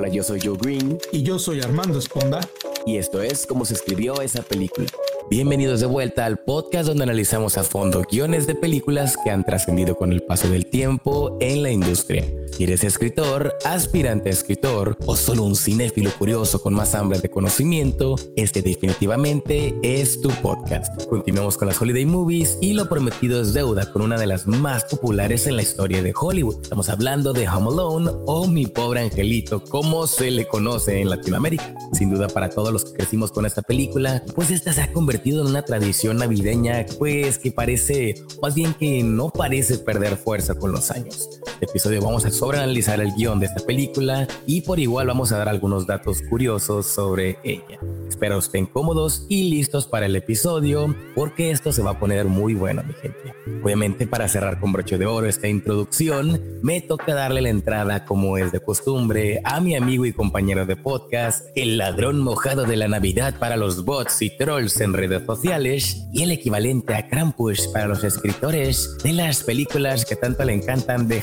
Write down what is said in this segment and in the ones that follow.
Hola, yo soy Joe Green. Y yo soy Armando Esponda. Y esto es cómo se escribió esa película. Bienvenidos de vuelta al podcast donde analizamos a fondo guiones de películas que han trascendido con el paso del tiempo en la industria. Si eres escritor, aspirante a escritor o solo un cinéfilo curioso con más hambre de conocimiento, este definitivamente es tu podcast. Continuamos con las Holiday Movies y lo prometido es deuda con una de las más populares en la historia de Hollywood. Estamos hablando de Home Alone o Mi Pobre Angelito, como se le conoce en Latinoamérica. Sin duda para todos los que crecimos con esta película, pues esta se ha convertido en una tradición navideña, pues que parece, más bien que no parece perder fuerza con los años. Este episodio vamos a sobreanalizar el guion de esta película y por igual vamos a dar algunos datos curiosos sobre ella. Espero estén cómodos y listos para el episodio porque esto se va a poner muy bueno, mi gente. Obviamente para cerrar con broche de oro esta introducción, me toca darle la entrada como es de costumbre a mi amigo y compañero de podcast, el ladrón mojado de la Navidad para los bots y trolls en redes sociales y el equivalente a Krampus para los escritores de las películas que tanto le encantan de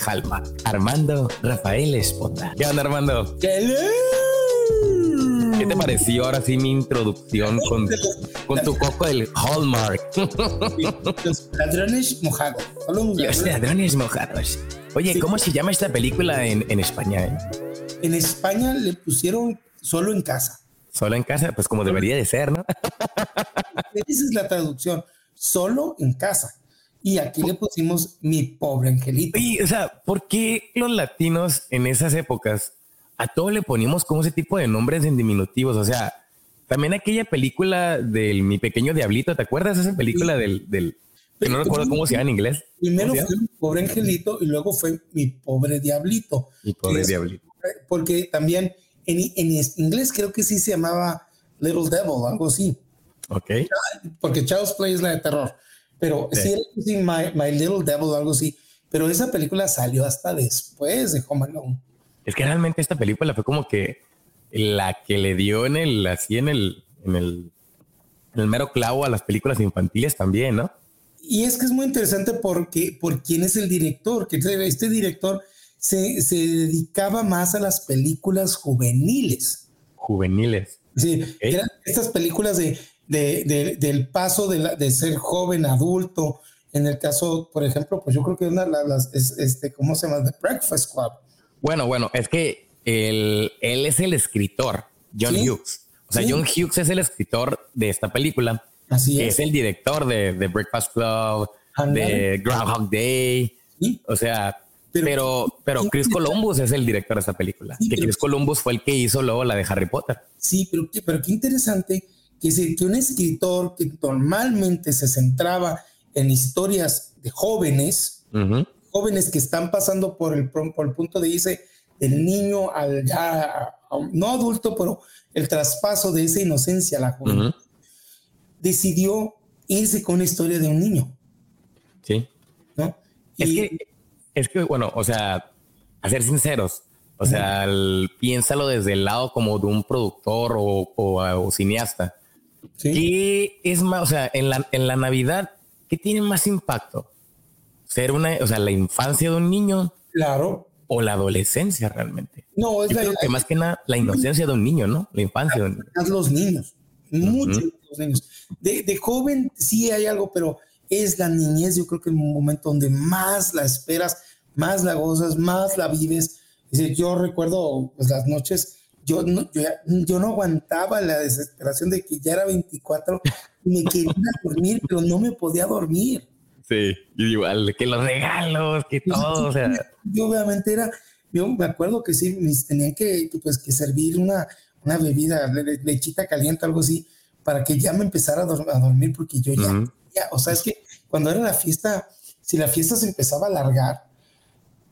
Armando Rafael Esponda. ¿Qué onda, Armando? ¿Qué te pareció ahora sí mi introducción con, con tu coco del Hallmark? Los ladrones mojados. Los ladrones mojados. Oye, ¿cómo se llama esta película en, en España? Eh? En España le pusieron solo en casa. Solo en casa, pues como debería de ser, ¿no? Esa es la traducción, solo en casa. Y aquí le pusimos mi pobre angelito. Y, o sea, ¿por qué los latinos en esas épocas a todos le poníamos como ese tipo de nombres en diminutivos? O sea, también aquella película del Mi Pequeño Diablito, ¿te acuerdas esa película del, del que no recuerdo cómo se llama en inglés? Primero fue mi pobre angelito y luego fue mi pobre diablito. Mi pobre diablito. Porque también en, inglés creo que sí se llamaba Little Devil, algo así. Ok. Porque Child's Play es la de terror. Pero sí, sí my, my, Little Devil, algo así. Pero esa película salió hasta después de Home Alone. Es que realmente esta película fue como que la que le dio en el, así en el, en el, en el mero clavo a las películas infantiles también, ¿no? Y es que es muy interesante porque, por quién es el director, que este director se, se dedicaba más a las películas juveniles. Juveniles. Sí, eran estas películas de, de, del paso de, de, ser joven adulto. En el caso, por ejemplo, pues yo creo que una de las, este, ¿cómo se llama? The Breakfast Club. Bueno, bueno, es que él, él es el escritor, John Hughes. O sea, John Hughes es el escritor de esta película. Así es. Es el director de, The Breakfast Club, de Groundhog Day. O sea, pero, pero, Chris Columbus es el director de esta película. que Chris Columbus fue el que hizo luego la de Harry Potter. Sí, pero, pero qué interesante que, que un escritor que normalmente se centraba en historias de jóvenes, jóvenes que están pasando por el, por el punto de irse del niño al ya, no adulto, pero el traspaso de esa inocencia a la juventud, decidió irse con una historia de un niño. Sí. ¿no? Es que es que, bueno, o sea, a ser sinceros, o sea, piénsalo desde el lado como de un productor o, cineasta. ¿Sí? ¿Qué es más, o sea, en la, en la Navidad, qué tiene más impacto? Ser una, o sea, la infancia de un niño. Claro. O la adolescencia realmente. No, es Yo creo que más que nada la inocencia de un niño, ¿no? La infancia de un niño. Los niños, muchos los niños. De, de, joven sí hay algo, pero es la niñez, yo creo que el momento donde más la esperas, más la gozas, más la vives. yo recuerdo pues, las noches, yo no, yo, no aguantaba la desesperación de que ya era 24 y me quería dormir, pero no me podía dormir. Sí, igual, que los regalos, que todo, o sea. Yo obviamente era, yo me acuerdo que sí, tenían que, pues, que servir una, una bebida, lechita caliente, algo así, para que ya me empezara a, dormir, porque yo ya, ya, o sea, es que cuando era la fiesta, si la fiesta se empezaba a alargar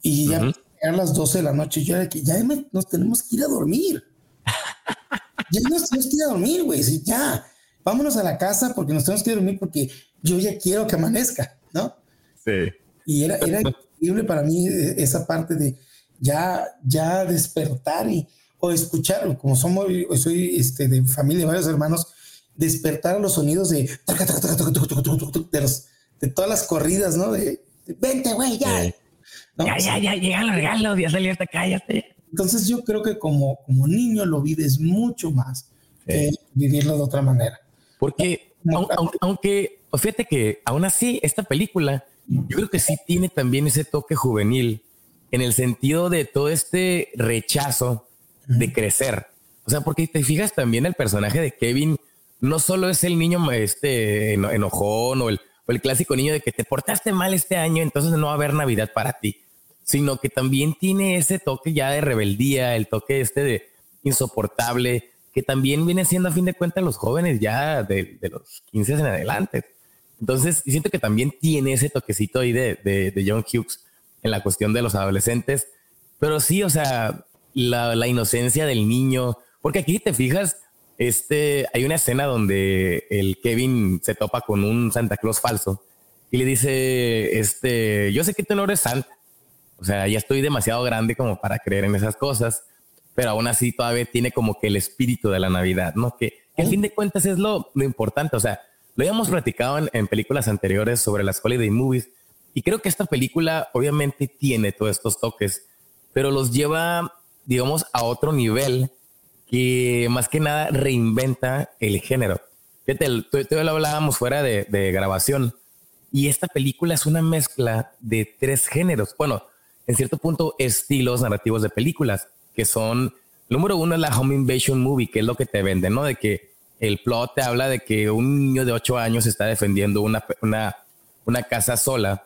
y ya las 12 de la noche, yo era que ya nos tenemos que ir a dormir. ya nos tenemos que ir a dormir, güey. Ya, vámonos a la casa porque nos tenemos que ir a dormir porque yo ya quiero que amanezca, ¿no? Sí. Y era, era increíble para mí eh, esa parte de ya, ya despertar y, o escuchar, como somos, soy este, de familia de varios hermanos, despertar a los sonidos de, de los de todas las corridas, ¿no? De, vente, güey, ya. Ya, ya, ya, llegan los regalos, ya salió esta cállate. Entonces yo creo que como, como niño lo vives mucho más que vivirlo de otra manera. Porque aunque, aunque, fíjate que aún así esta película, yo creo que sí tiene también ese toque juvenil en el sentido de todo este rechazo de crecer. O sea, porque te fijas también el personaje de Kevin no solo es el niño este enojón o el, o el clásico niño de que te portaste mal este año, entonces no va a haber Navidad para ti, sino que también tiene ese toque ya de rebeldía, el toque este de insoportable, que también viene siendo a fin de cuentas los jóvenes ya de, los 15 en adelante. Entonces, siento que también tiene ese toquecito ahí de, de, John Hughes en la cuestión de los adolescentes, pero sí, o sea, la, la inocencia del niño, porque aquí te fijas, este, hay una escena donde el Kevin se topa con un Santa Claus falso y le dice, este, yo sé que tú no eres Santa, o sea, ya estoy demasiado grande como para creer en esas cosas, pero aún así todavía tiene como que el espíritu de la Navidad, ¿no? Que, que al fin de cuentas es lo, lo importante, o sea, lo habíamos platicado en, en, películas anteriores sobre las holiday movies y creo que esta película obviamente tiene todos estos toques, pero los lleva, digamos, a otro nivel que más que nada reinventa el género. Fíjate, tú, lo hablábamos fuera de, grabación y esta película es una mezcla de tres géneros. Bueno, en cierto punto, estilos narrativos de películas que son, número uno es la home invasion movie, que es lo que te vende, ¿no? De que el plot te habla de que un niño de ocho años está defendiendo una, una, una casa sola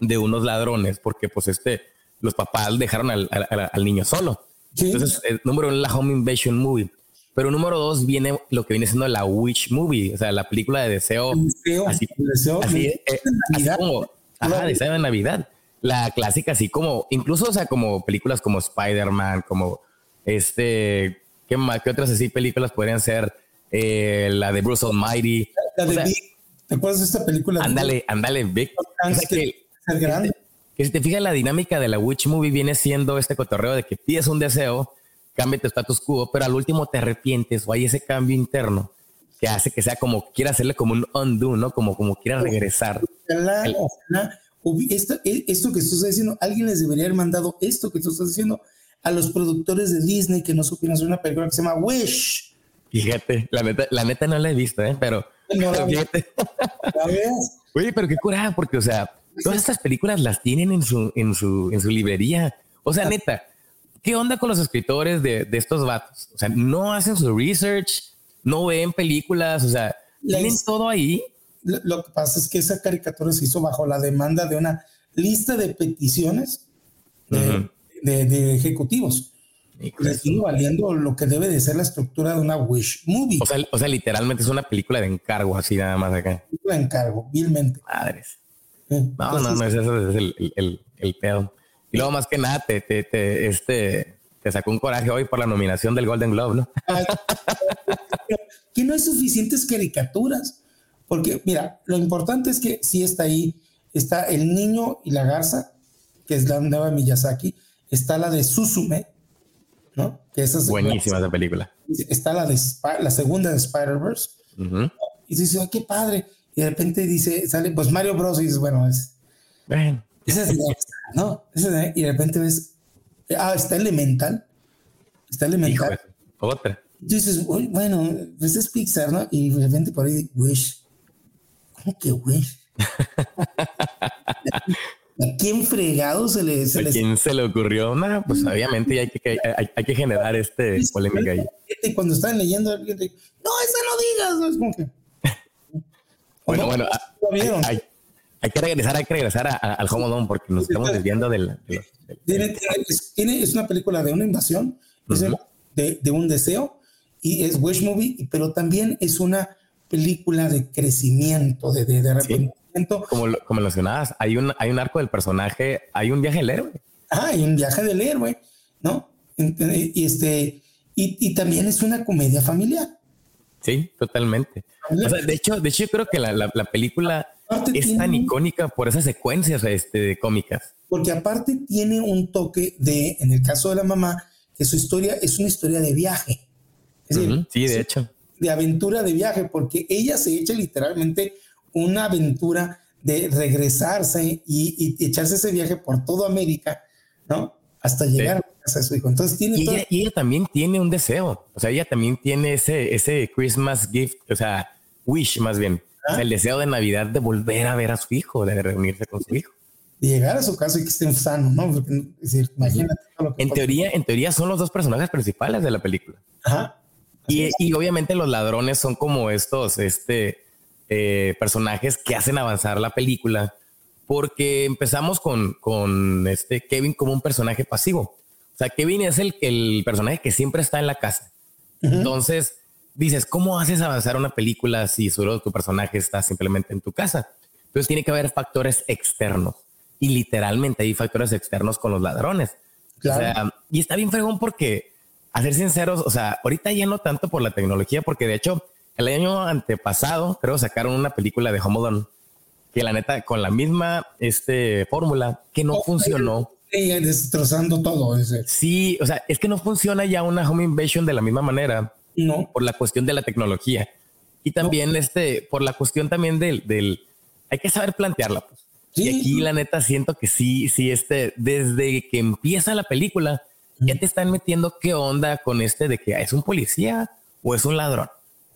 de unos ladrones porque pues este, los papás dejaron al, al niño solo. Entonces, el número uno es la Home Invasion Movie. Pero número dos viene lo que viene siendo la Witch Movie, o sea, la película de deseo. Deseo, así, deseo, así, eh, como, ajá, deseo de Navidad. La clásica, así como, incluso, o sea, como películas como Spider-Man, como este, ¿qué más? ¿Qué otras así películas podrían ser? Eh, la de Bruce Almighty. La de Big. ¿Te acuerdas de esta película? Ándale, ándale, Big. O sea, que, grande que si te fijas la dinámica de la Witch Movie viene siendo este cotorreo de que pides un deseo, cambia tu status quo, pero al último te arrepientes o hay ese cambio interno que hace que sea como quiera hacerle como un undo, ¿no? Como, como quiera regresar. Esto que tú estás diciendo, alguien les debería haber mandado esto que tú estás diciendo a los productores de Disney que no supieron hacer una película que se llama Wish. Fíjate, la neta, la neta no la he visto, ¿eh? pero, no, fíjate. Oye, pero qué curada, porque, o sea, Todas estas películas las tienen en su, en su, en su librería. O sea, neta, ¿qué onda con los escritores de, de estos vatos? O sea, no hacen su research, no ven películas, o sea, tienen todo ahí. Lo, que pasa es que esa caricatura se hizo bajo la demanda de una lista de peticiones de, de, ejecutivos. Le sigue valiendo lo que debe de ser la estructura de una Wish Movie. O sea, o sea, literalmente es una película de encargo, así nada más acá. Película de encargo, vilmente. Madres. No, no, no, ese es el, el, el, pedo. Y luego más que nada te, te, te, este, te sacó un coraje hoy por la nominación del Golden Globe, ¿no? que no hay suficientes caricaturas. Porque, mira, lo importante es que sí está ahí, está El Niño y la Garza, que es la nueva Miyazaki, está la de Susume, ¿no? Que esa es Buenísima esa película. Está la de la segunda de Spider-Verse. Y dice, oh, qué padre y de repente dice, sale, pues Mario Bros. y dices, bueno, es. Bueno. Esa es ¿no? Esa y de repente ves, ah, está Elemental. Está Elemental. otra. dices, bueno, pues es Pixar, ¿no? Y de repente por ahí, Wish. ¿Cómo que Wish? ¿A quién fregado se le... ¿A quién se le ocurrió? No, pues obviamente hay que, hay, hay que generar este polémica ahí. Cuando están leyendo, no, esa no digas, ¿no? Es como que... Bueno, bueno, ah, hay, que regresar, hay que regresar al Home porque nos estamos desviando del... tiene, es, una película de una invasión, de, un deseo, y es Wish Movie, pero también es una película de crecimiento, de, de, arrepentimiento. Como, como mencionabas, hay un, hay un arco del personaje, hay un viaje del héroe. Ah, hay un viaje del héroe, ¿no? Y, este, y, y también es una comedia familiar. Sí, totalmente. de hecho, de hecho, yo creo que la, película es tan icónica por esas secuencias este, de cómicas. Porque aparte tiene un toque de, en el caso de la mamá, que su historia es una historia de viaje. sí, de hecho. De aventura de viaje, porque ella se echa literalmente una aventura de regresarse y, echarse ese viaje por toda América, ¿no? Hasta llegar casa de su hijo. Entonces tiene y, ella, y ella también tiene un deseo. O sea, ella también tiene ese, ese Christmas gift, o sea, wish más bien. el deseo de Navidad de volver a ver a su hijo, de reunirse con su hijo. Y llegar a su casa y que estén sanos, ¿no? Porque, es decir, imagínate. en teoría, en teoría son los dos personajes principales de la película. Ajá. Y, y, obviamente los ladrones son como estos, este, eh, personajes que hacen avanzar la película, porque empezamos con, con este Kevin como un personaje pasivo. O sea, Kevin es el, el personaje que siempre está en la casa. Entonces, dices, ¿cómo haces avanzar una película si solo tu personaje está simplemente en tu casa? Entonces tiene que haber factores externos y literalmente hay factores externos con los ladrones. y está bien fregón porque, a ser sinceros, o sea, ahorita ya no tanto por la tecnología, porque de hecho el año antepasado creo sacaron una película de Home Alone que la neta con la misma este fórmula que no funcionó. destrozando todo. Ese. Sí, o sea, es que no funciona ya una home invasion de la misma manera no. Por la cuestión de la tecnología. Y también este, por la cuestión también del, del hay que saber plantearla. Pues. Y aquí la neta siento que sí, sí, este, desde que empieza la película, ya te están metiendo qué onda con este de que es un policía o es un ladrón.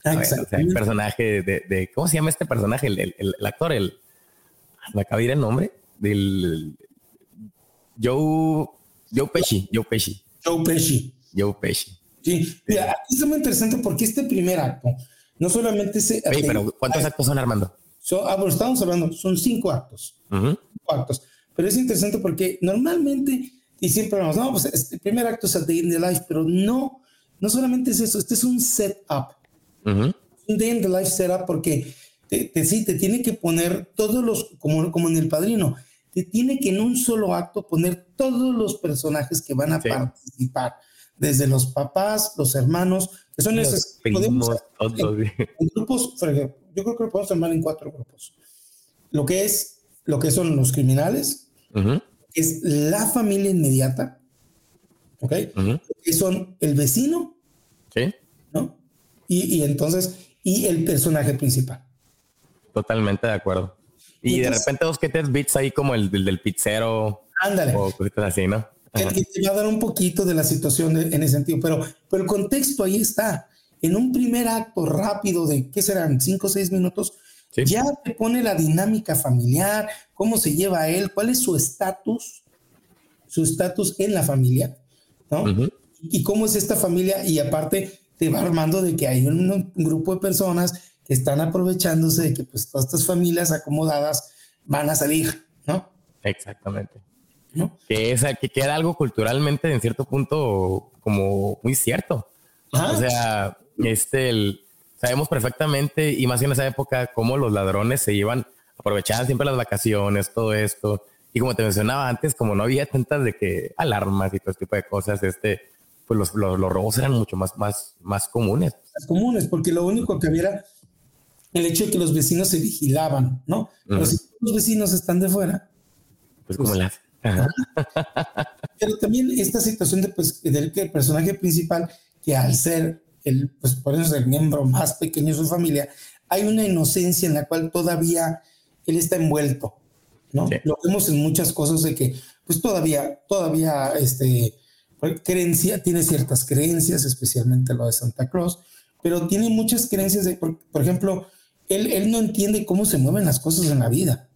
Ah, el personaje de, de, ¿cómo se llama este personaje? El, el, actor, el, me acaba de ir el nombre del Joe, Joe Pesci, Joe Pesci. Joe Pesci. Joe Pesci. Sí, mira, aquí es muy interesante porque este primer acto, no solamente se... Oye, pero ¿cuántos actos son, Armando? So, ah, estamos hablando, son cinco actos. cinco actos. Pero es interesante porque normalmente, y siempre hablamos, no, pues este primer acto es el Day in the Life, pero no, no solamente es eso, este es un setup. Un Day in the Life setup porque te, te, sí, te tiene que poner todos los, como, como en El Padrino, te tiene que en un solo acto poner todos los personajes que van a participar desde los papás, los hermanos, que son esos. Primos, grupos, yo creo que lo podemos armar en cuatro grupos. Lo que es, lo que son los criminales, es la familia inmediata, ¿ok? Que son el vecino, ¿Sí? ¿no? Y, y, entonces, y el personaje principal. Totalmente de acuerdo. Y, de repente dos que te bits ahí como el, del pizzero. Ándale. O cositas así, ¿no? que te va a dar un poquito de la situación en ese sentido, pero, pero el contexto ahí está. En un primer acto rápido de, ¿qué serán? Cinco o seis minutos, ya te pone la dinámica familiar, cómo se lleva él, cuál es su estatus, su estatus en la familia, ¿no? Y cómo es esta familia, y aparte te va armando de que hay un, grupo de personas que están aprovechándose de que pues todas estas familias acomodadas van a salir, ¿no? Exactamente. Que, es, que queda algo culturalmente en cierto punto como muy cierto. O sea, este, sabemos perfectamente, y más en esa época, cómo los ladrones se iban, aprovechaban siempre las vacaciones, todo esto. Y como te mencionaba antes, como no había tantas de que alarmas y todo este tipo de cosas, este, pues los, los, robos eran mucho más, más, más comunes. Más comunes, porque lo único que había era el hecho de que los vecinos se vigilaban, ¿no? Pero si los vecinos están de fuera, pues, como las Pero también esta situación de, pues, del que el personaje principal, que al ser el, pues por eso es el miembro más pequeño de su familia, hay una inocencia en la cual todavía él está envuelto, ¿no? Lo vemos en muchas cosas de que, pues todavía, todavía, este, creencia, tiene ciertas creencias, especialmente lo de Santa Claus, pero tiene muchas creencias de, por, ejemplo, él, él no entiende cómo se mueven las cosas en la vida.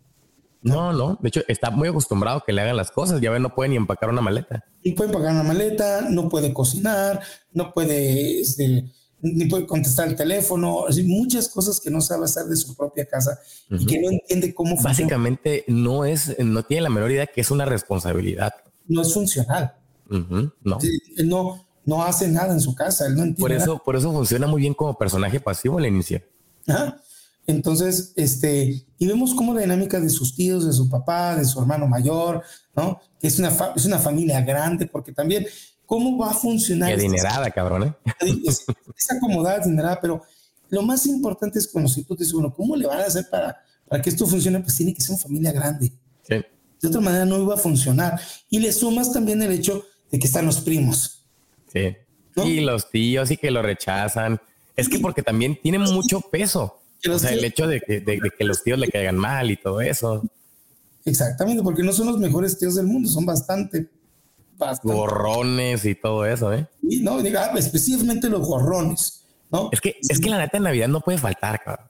No, no. De hecho, está muy acostumbrado a que le hagan las cosas. Ya ven, no puede ni empacar una maleta. Y puede empacar una maleta, no puede cocinar, no puede, este, ni puede contestar el teléfono. Así, muchas cosas que no sabe hacer de su propia casa y que no entiende cómo Básicamente no es, no tiene la menor idea que es una responsabilidad. No es funcional. no. no, no hace nada en su casa. Él no entiende. Por eso, por eso funciona muy bien como personaje pasivo al inicio. Ajá. Entonces, este, y vemos cómo la dinámica de sus tíos, de su papá, de su hermano mayor, ¿no? Que es una, es una familia grande, porque también, ¿cómo va a funcionar? Qué dinerada, cabrón, ¿eh? Es, acomodada, dinerada, pero lo más importante es cuando si tú te dices, bueno, ¿cómo le van a hacer para, para que esto funcione? Pues tiene que ser una familia grande. Sí. De otra manera no iba a funcionar. Y le sumas también el hecho de que están los primos. Sí. Y los tíos y que lo rechazan. Es que porque también tienen mucho peso. O sea, el hecho de que, de, que, los tíos le caigan mal y todo eso. Exactamente, porque no son los mejores tíos del mundo, son bastante, gorrones y todo eso, ¿eh? Y no, diga, específicamente los gorrones, ¿no? Es que, es que la neta en Navidad no puede faltar, cabrón.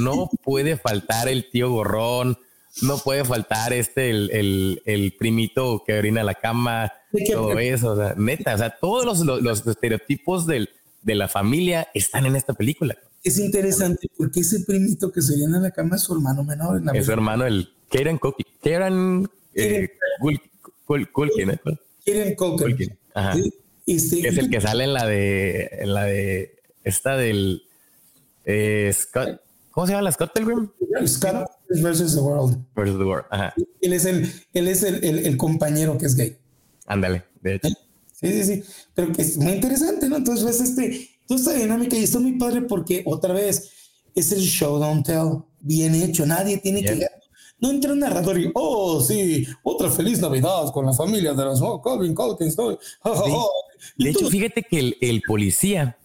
No puede faltar el tío gorrón, no puede faltar este, el, el, primito que orina la cama, todo eso, o sea, neta, o sea, todos los, los, estereotipos del, de la familia están en esta película. Es interesante porque ese primito que se orina en la cama es su hermano menor. En la es su hermano, el Kieran Cookie. Kieran eh, Culkin. Kieran Culkin. Ajá. Este, es el que sale en la de, en la de, esta del, eh, Scott, ¿Cómo se llama la Scott Pilgrim? Scott versus the World. Versus the World. Ajá. Él es el, él es el, el, compañero que es gay. Ándale, de hecho. Sí, sí, sí. Pero que es muy interesante, ¿no? Entonces ves este, toda esta dinámica y está muy padre porque otra vez es el show don't tell bien hecho. Nadie tiene que no entra un narrador y, oh, sí, otra feliz Navidad con la familia de los oh, Colvin Colkins. De hecho, fíjate que el, el policía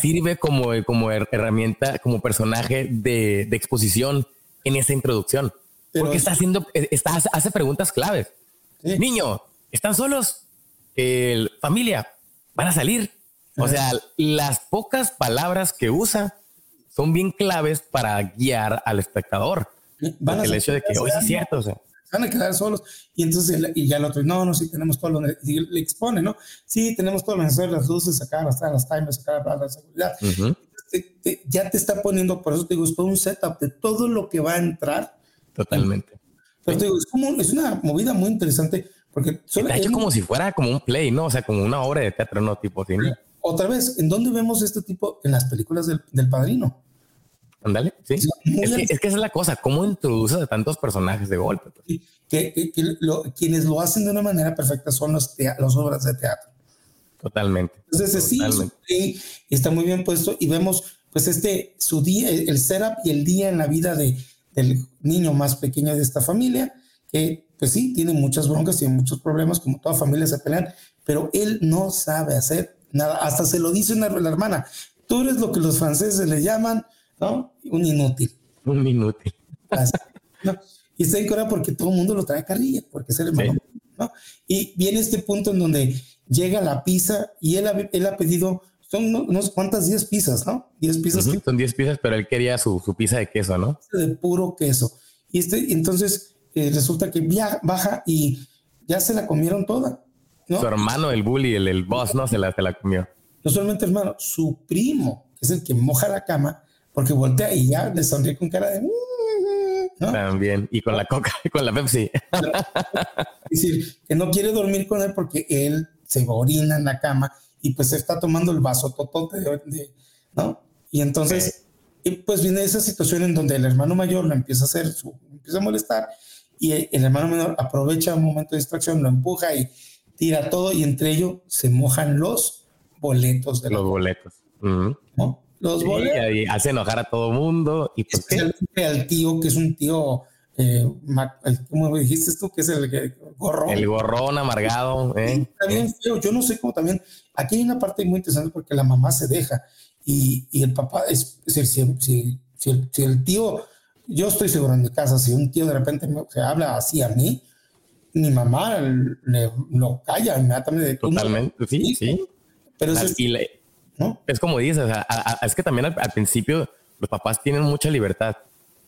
sirve como, como herramienta, como personaje de, de exposición en esa introducción. porque está haciendo, está, hace preguntas claves. Niño, ¿están solos? El, familia, ¿van a salir? O sea, las pocas palabras que usa son bien claves para guiar al espectador. Van el hecho de que hoy es cierto, o sea van a quedar solos. Y entonces, y ya el otro, no, no, sí, tenemos todo lo necesario. Le expone, ¿no? Sí, tenemos todo lo necesario, las luces, sacar las, las timers, sacar la seguridad. ya te está poniendo, por eso te digo, es un setup de todo lo que va a entrar. Totalmente. Pero te digo, es, como, es una movida muy interesante porque... Está hecho como si fuera como un play, ¿no? O sea, como una obra de teatro, ¿no? Tipo cine. Otra vez, ¿en dónde vemos este tipo? En las películas del, del Padrino. Ándale, sí. Es que, es que, esa es la cosa, cómo introduces a tantos personajes de golpe. Pues? Que, quienes lo hacen de una manera perfecta son los las obras de teatro. Totalmente. Entonces, sí, está muy bien puesto y vemos pues este, su día, el setup y el día en la vida de, del niño más pequeño de esta familia, que pues sí, tiene muchas broncas, tiene muchos problemas, como toda familia se pelean, pero él no sabe hacer nada. Hasta se lo dice una, la hermana, tú eres lo que los franceses le llaman ¿no? Un inútil. Un inútil. Y está en cora porque todo el mundo lo trae a carrilla, porque es el hermano. ¿no? Y viene este punto en donde llega la pizza y él ha, él ha pedido, son unos cuantas, 10 pizzas, ¿no? 10 pizzas. Son 10 pizzas, pero él quería su, su, pizza de queso, ¿no? De puro queso. Y este, entonces eh, resulta que baja y ya se la comieron toda. ¿no? Su hermano, el bully, el, el boss, ¿no? Se la, se la comió. No solamente hermano, su primo, que es el que moja la cama, porque voltea y ya le sonríe con cara de... ¿no? También, y con la coca, y con la Pepsi. es decir, que no quiere dormir con él porque él se orina en la cama y pues está tomando el vaso totote de, ¿no? Y entonces, pues viene esa situación en donde el hermano mayor lo empieza a hacer, su, empieza a molestar y el, hermano menor aprovecha un momento de distracción, lo empuja y tira todo y entre ellos se mojan los boletos de los boletos. ¿no? los Y hace enojar a todo mundo. Y pues, al tío, que es un tío, eh, como dijiste tú, que es el gorrón. El gorrón amargado. ¿eh? También yo no sé cómo también. Aquí hay una parte muy interesante porque la mamá se deja y, y el papá, es, si, si, si, el, tío, yo estoy seguro en mi casa, si un tío de repente se habla así a mí, mi mamá le, lo calla inmediatamente. Totalmente, sí, sí. Pero eso es, es como dices, es que también al, principio los papás tienen mucha libertad.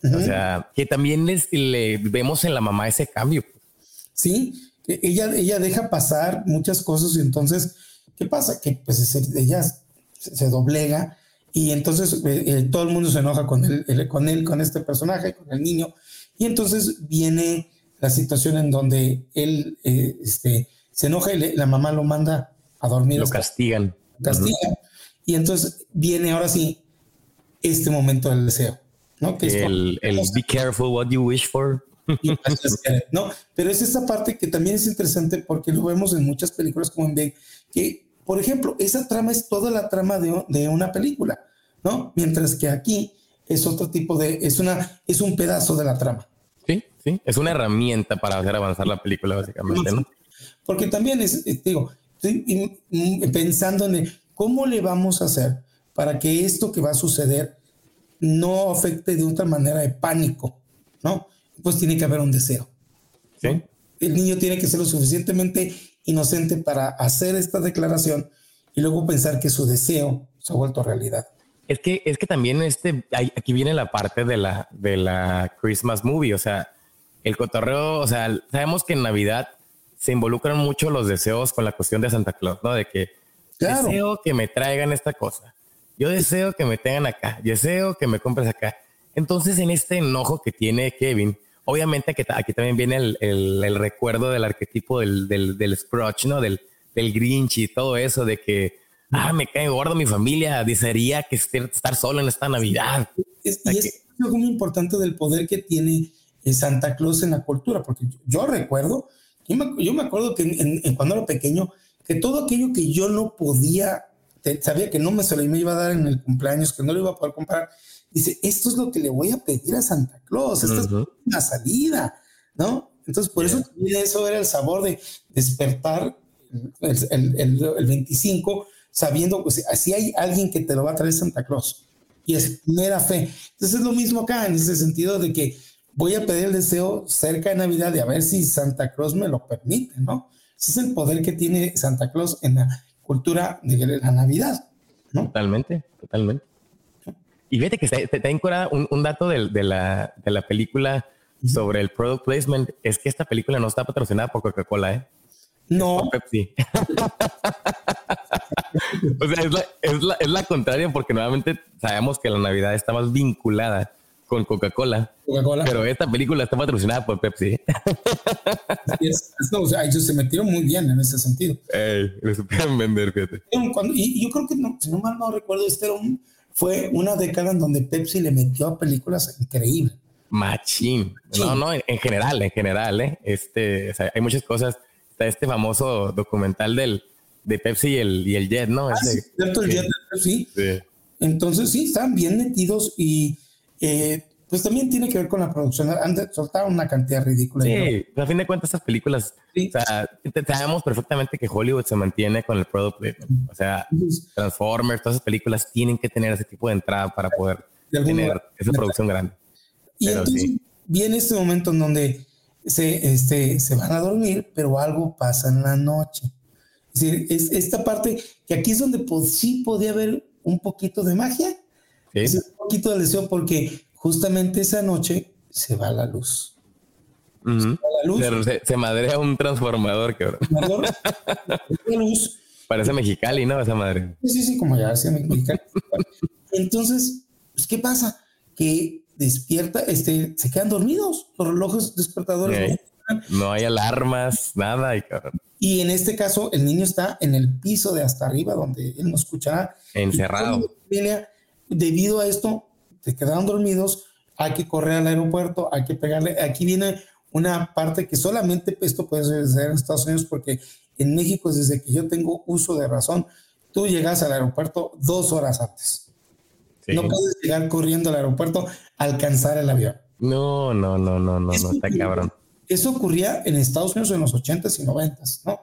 O sea, que también les, le vemos en la mamá ese cambio. Sí, ella, ella deja pasar muchas cosas y entonces, ¿qué pasa? Que pues ella se, doblega y entonces eh, eh, todo el mundo se enoja con él, con él, con este personaje, con el niño. Y entonces viene la situación en donde él eh, este, se enoja y la mamá lo manda a dormir. Lo castigan. Castigan. Y entonces viene ahora sí este momento del deseo, ¿no? Que el, el be careful what you wish for. no, pero es esta parte que también es interesante porque lo vemos en muchas películas como en Big, que, por ejemplo, esa trama es toda la trama de, de, una película, ¿no? Mientras que aquí es otro tipo de, es una, es un pedazo de la trama. Sí, sí, es una herramienta para hacer avanzar la película, básicamente, ¿no? Porque también es, eh, digo, estoy pensando en el, ¿Cómo le vamos a hacer para que esto que va a suceder no afecte de otra manera de pánico? ¿No? Pues tiene que haber un deseo. Sí. El niño tiene que ser lo suficientemente inocente para hacer esta declaración y luego pensar que su deseo se ha vuelto realidad. Es que, es que también este, aquí viene la parte de la, de la Christmas movie, o sea, el cotorreo, o sea, sabemos que en Navidad se involucran mucho los deseos con la cuestión de Santa Claus, ¿no? De que deseo que me traigan esta cosa, yo deseo que me tengan acá, deseo que me compres acá. Entonces, en este enojo que tiene Kevin, obviamente que aquí también viene el, el, recuerdo del arquetipo del, del, del Scrooge, ¿no? Del, del Grinch y todo eso de que ah, me cae gordo mi familia, desearía que estar solo en esta Navidad. Es, y es algo muy importante del poder que tiene eh, Santa Claus en la cultura, porque yo recuerdo, yo me, acuerdo que en, cuando era pequeño, que todo aquello que yo no podía, sabía que no me se lo iba a dar en el cumpleaños, que no lo iba a poder comprar, dice, esto es lo que le voy a pedir a Santa Claus, esta es una salida, ¿no? Entonces, por eso eso era el sabor de despertar el, el, el 25 sabiendo que pues, si hay alguien que te lo va a traer Santa Claus y es mera fe. Entonces es lo mismo acá, en ese sentido de que voy a pedir el deseo cerca de Navidad y a ver si Santa Claus me lo permite, ¿no? Ese es el poder que tiene Santa Claus en la cultura de la Navidad, ¿no? Totalmente, totalmente. Y fíjate que te, te, un, un, dato de, de, la, de la película sobre el product placement, es que esta película no está patrocinada por Coca-Cola, ¿eh? No. Pepsi. o sea, es la, es, la, es la, contraria porque nuevamente sabemos que la Navidad está más vinculada con Coca-Cola. Coca-Cola. Pero esta película está patrocinada por Pepsi. es, o sea, ellos se metieron muy bien en ese sentido. Ey, le supieron vender, fíjate. y yo creo que, no, si no mal no recuerdo, este era un, fue una década en donde Pepsi le metió a películas increíbles. Machín. No, no, en, en, general, en general, ¿eh? Este, o sea, hay muchas cosas está este famoso documental del, de Pepsi y el, y el Jet, ¿no? Ah, sí, cierto, el Jet de Pepsi. Sí. Entonces, sí, están bien metidos y eh, pues también tiene que ver con la producción. Han soltado una cantidad ridícula. Sí, a fin de cuentas, estas películas, o sea, sabemos perfectamente que Hollywood se mantiene con el product O sea, Transformers, todas esas películas tienen que tener ese tipo de entrada para poder tener esa producción grande. Y entonces viene este momento en donde se, este, se van a dormir, pero algo pasa en la noche. Es decir, es esta parte que aquí es donde sí podía haber un poquito de magia, un poquito de deseo, porque justamente esa noche se va la luz. se, la luz. Se, madrea un transformador, que la luz. Parece Mexicali, ¿no? Esa madre. Sí, sí, como ya decía Mexicali. Entonces, pues, ¿qué pasa? Que despierta, este, se quedan dormidos, los relojes despertadores. No hay alarmas, nada. Y, y en este caso, el niño está en el piso de hasta arriba, donde él no escuchará. Encerrado. debido a esto, se quedaron dormidos, hay que correr al aeropuerto, hay que pegarle. Aquí viene una parte que solamente esto puede ser en Estados Unidos, porque en México, desde que yo tengo uso de razón, tú llegas al aeropuerto dos horas antes. No puedes llegar corriendo al aeropuerto a alcanzar el avión. No, no, no, no, no, no, está cabrón. Eso ocurría en Estados Unidos en los 80s y 90s, ¿no?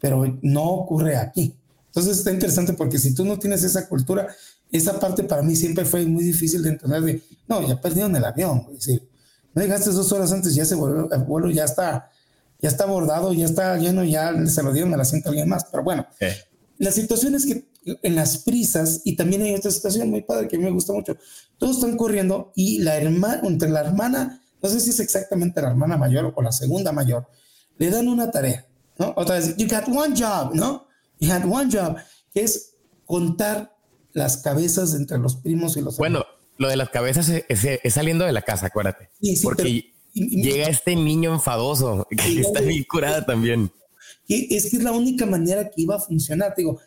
Pero no ocurre aquí. Entonces está interesante porque si tú no tienes esa cultura, esa parte para mí siempre fue muy difícil de entender de, no, ya perdieron el avión. Es decir, no llegaste dos horas antes, ya se volvió, el vuelo ya está, ya está abordado, ya está lleno, ya se lo dieron al asiento a alguien más. Pero bueno, la situación es que en las prisas, y también hay otra situación muy padre que a mí me gusta mucho, todos están corriendo y la hermana, entre la hermana, no sé si es exactamente la hermana mayor o la segunda mayor, le dan una tarea, ¿no? Otra vez, you got one job, ¿no? You had one job, que es contar las cabezas entre los primos y los Bueno, lo de las cabezas es, saliendo de la casa, acuérdate. Sí, sí, porque llega este niño enfadoso que está bien curada también. es que es la única manera que iba a funcionar. Te digo,